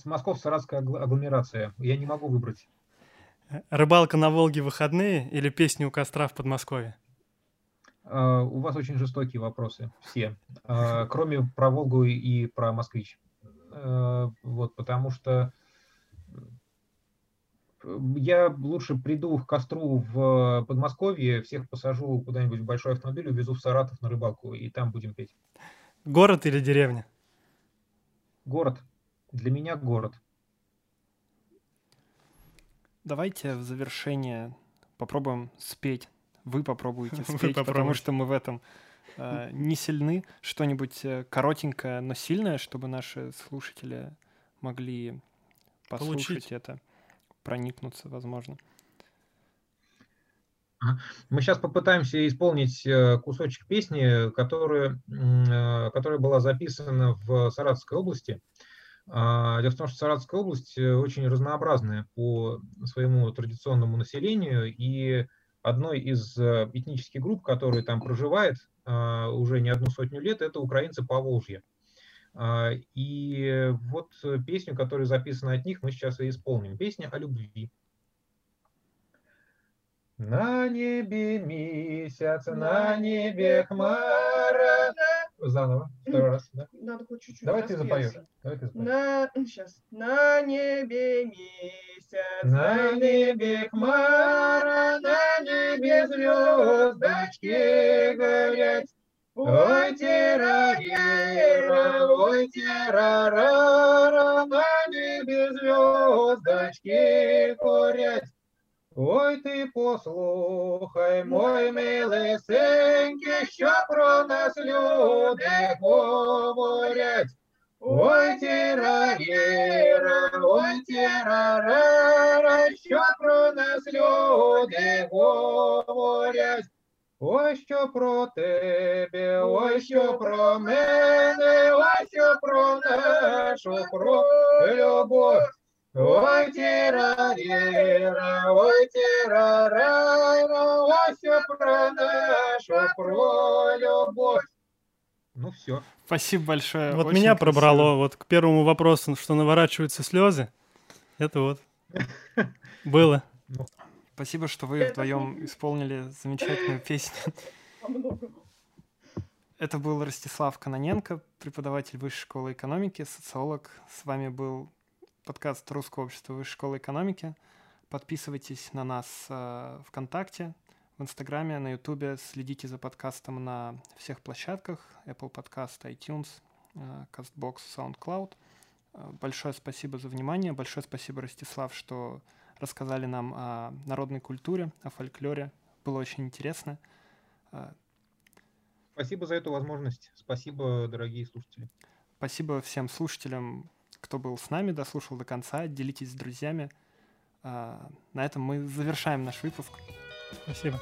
Москов-Саратская агломерация. Я не могу выбрать. Рыбалка на Волге выходные или песни у костра в Подмосковье? Uh, у вас очень жестокие вопросы, все. Uh, кроме про Волгу и про Москвич. Э, вот, потому что я лучше приду к костру в Подмосковье, всех посажу куда-нибудь в большой автомобиль, увезу в Саратов на рыбалку, и там будем петь. Город или деревня? Город. Для меня город. Давайте в завершение попробуем спеть. Вы попробуйте спеть, Вы потому что мы в этом э, не сильны. Что-нибудь э, коротенькое, но сильное, чтобы наши слушатели могли послушать Получить. это, проникнуться, возможно. Мы сейчас попытаемся исполнить э, кусочек песни, которая, которая была записана в Саратовской области. А, дело в том, что Саратовская область очень разнообразная по своему традиционному населению, и одной из этнических групп, которые там проживает уже не одну сотню лет, это украинцы по Волжье. А, и вот песню, которая записана от них, мы сейчас и исполним. Песня о любви. На небе месяц, на небе хмара. Заново, второй раз. Да? Надо хоть чуть-чуть. Давай ты запоешь. Давай ты запоешь. На... Сейчас. На небе месяц, на небе хмара, на небе звездочки горят. Ой, тирарира, ой, тирарара, на небе звездочки горят. Ой ти послухай, мой милесенький, що про нас люди говорять. Ой тіраєра, ой тірарара, що про нас люди говорять. Ой, що про тебе, ой, що про мене, ой, що про нашу про любов. Ой, тирарира, ой, тирарара, ой, все про нашу, про любовь. Ну все. Спасибо большое. Вот Очень меня красиво. пробрало вот к первому вопросу, что наворачиваются слезы. Это вот было. Спасибо, что вы вдвоем исполнили замечательную песню. Это был Ростислав Каноненко, преподаватель Высшей школы экономики, социолог. С вами был подкаст Русского общества высшей школы экономики. Подписывайтесь на нас э, ВКонтакте, в Инстаграме, на Ютубе. Следите за подкастом на всех площадках. Apple Podcast, iTunes, э, CastBox, SoundCloud. Э, большое спасибо за внимание. Большое спасибо, Ростислав, что рассказали нам о народной культуре, о фольклоре. Было очень интересно. Э, спасибо за эту возможность. Спасибо, дорогие слушатели. Спасибо всем слушателям кто был с нами, дослушал до конца. Делитесь с друзьями. А, на этом мы завершаем наш выпуск. Спасибо.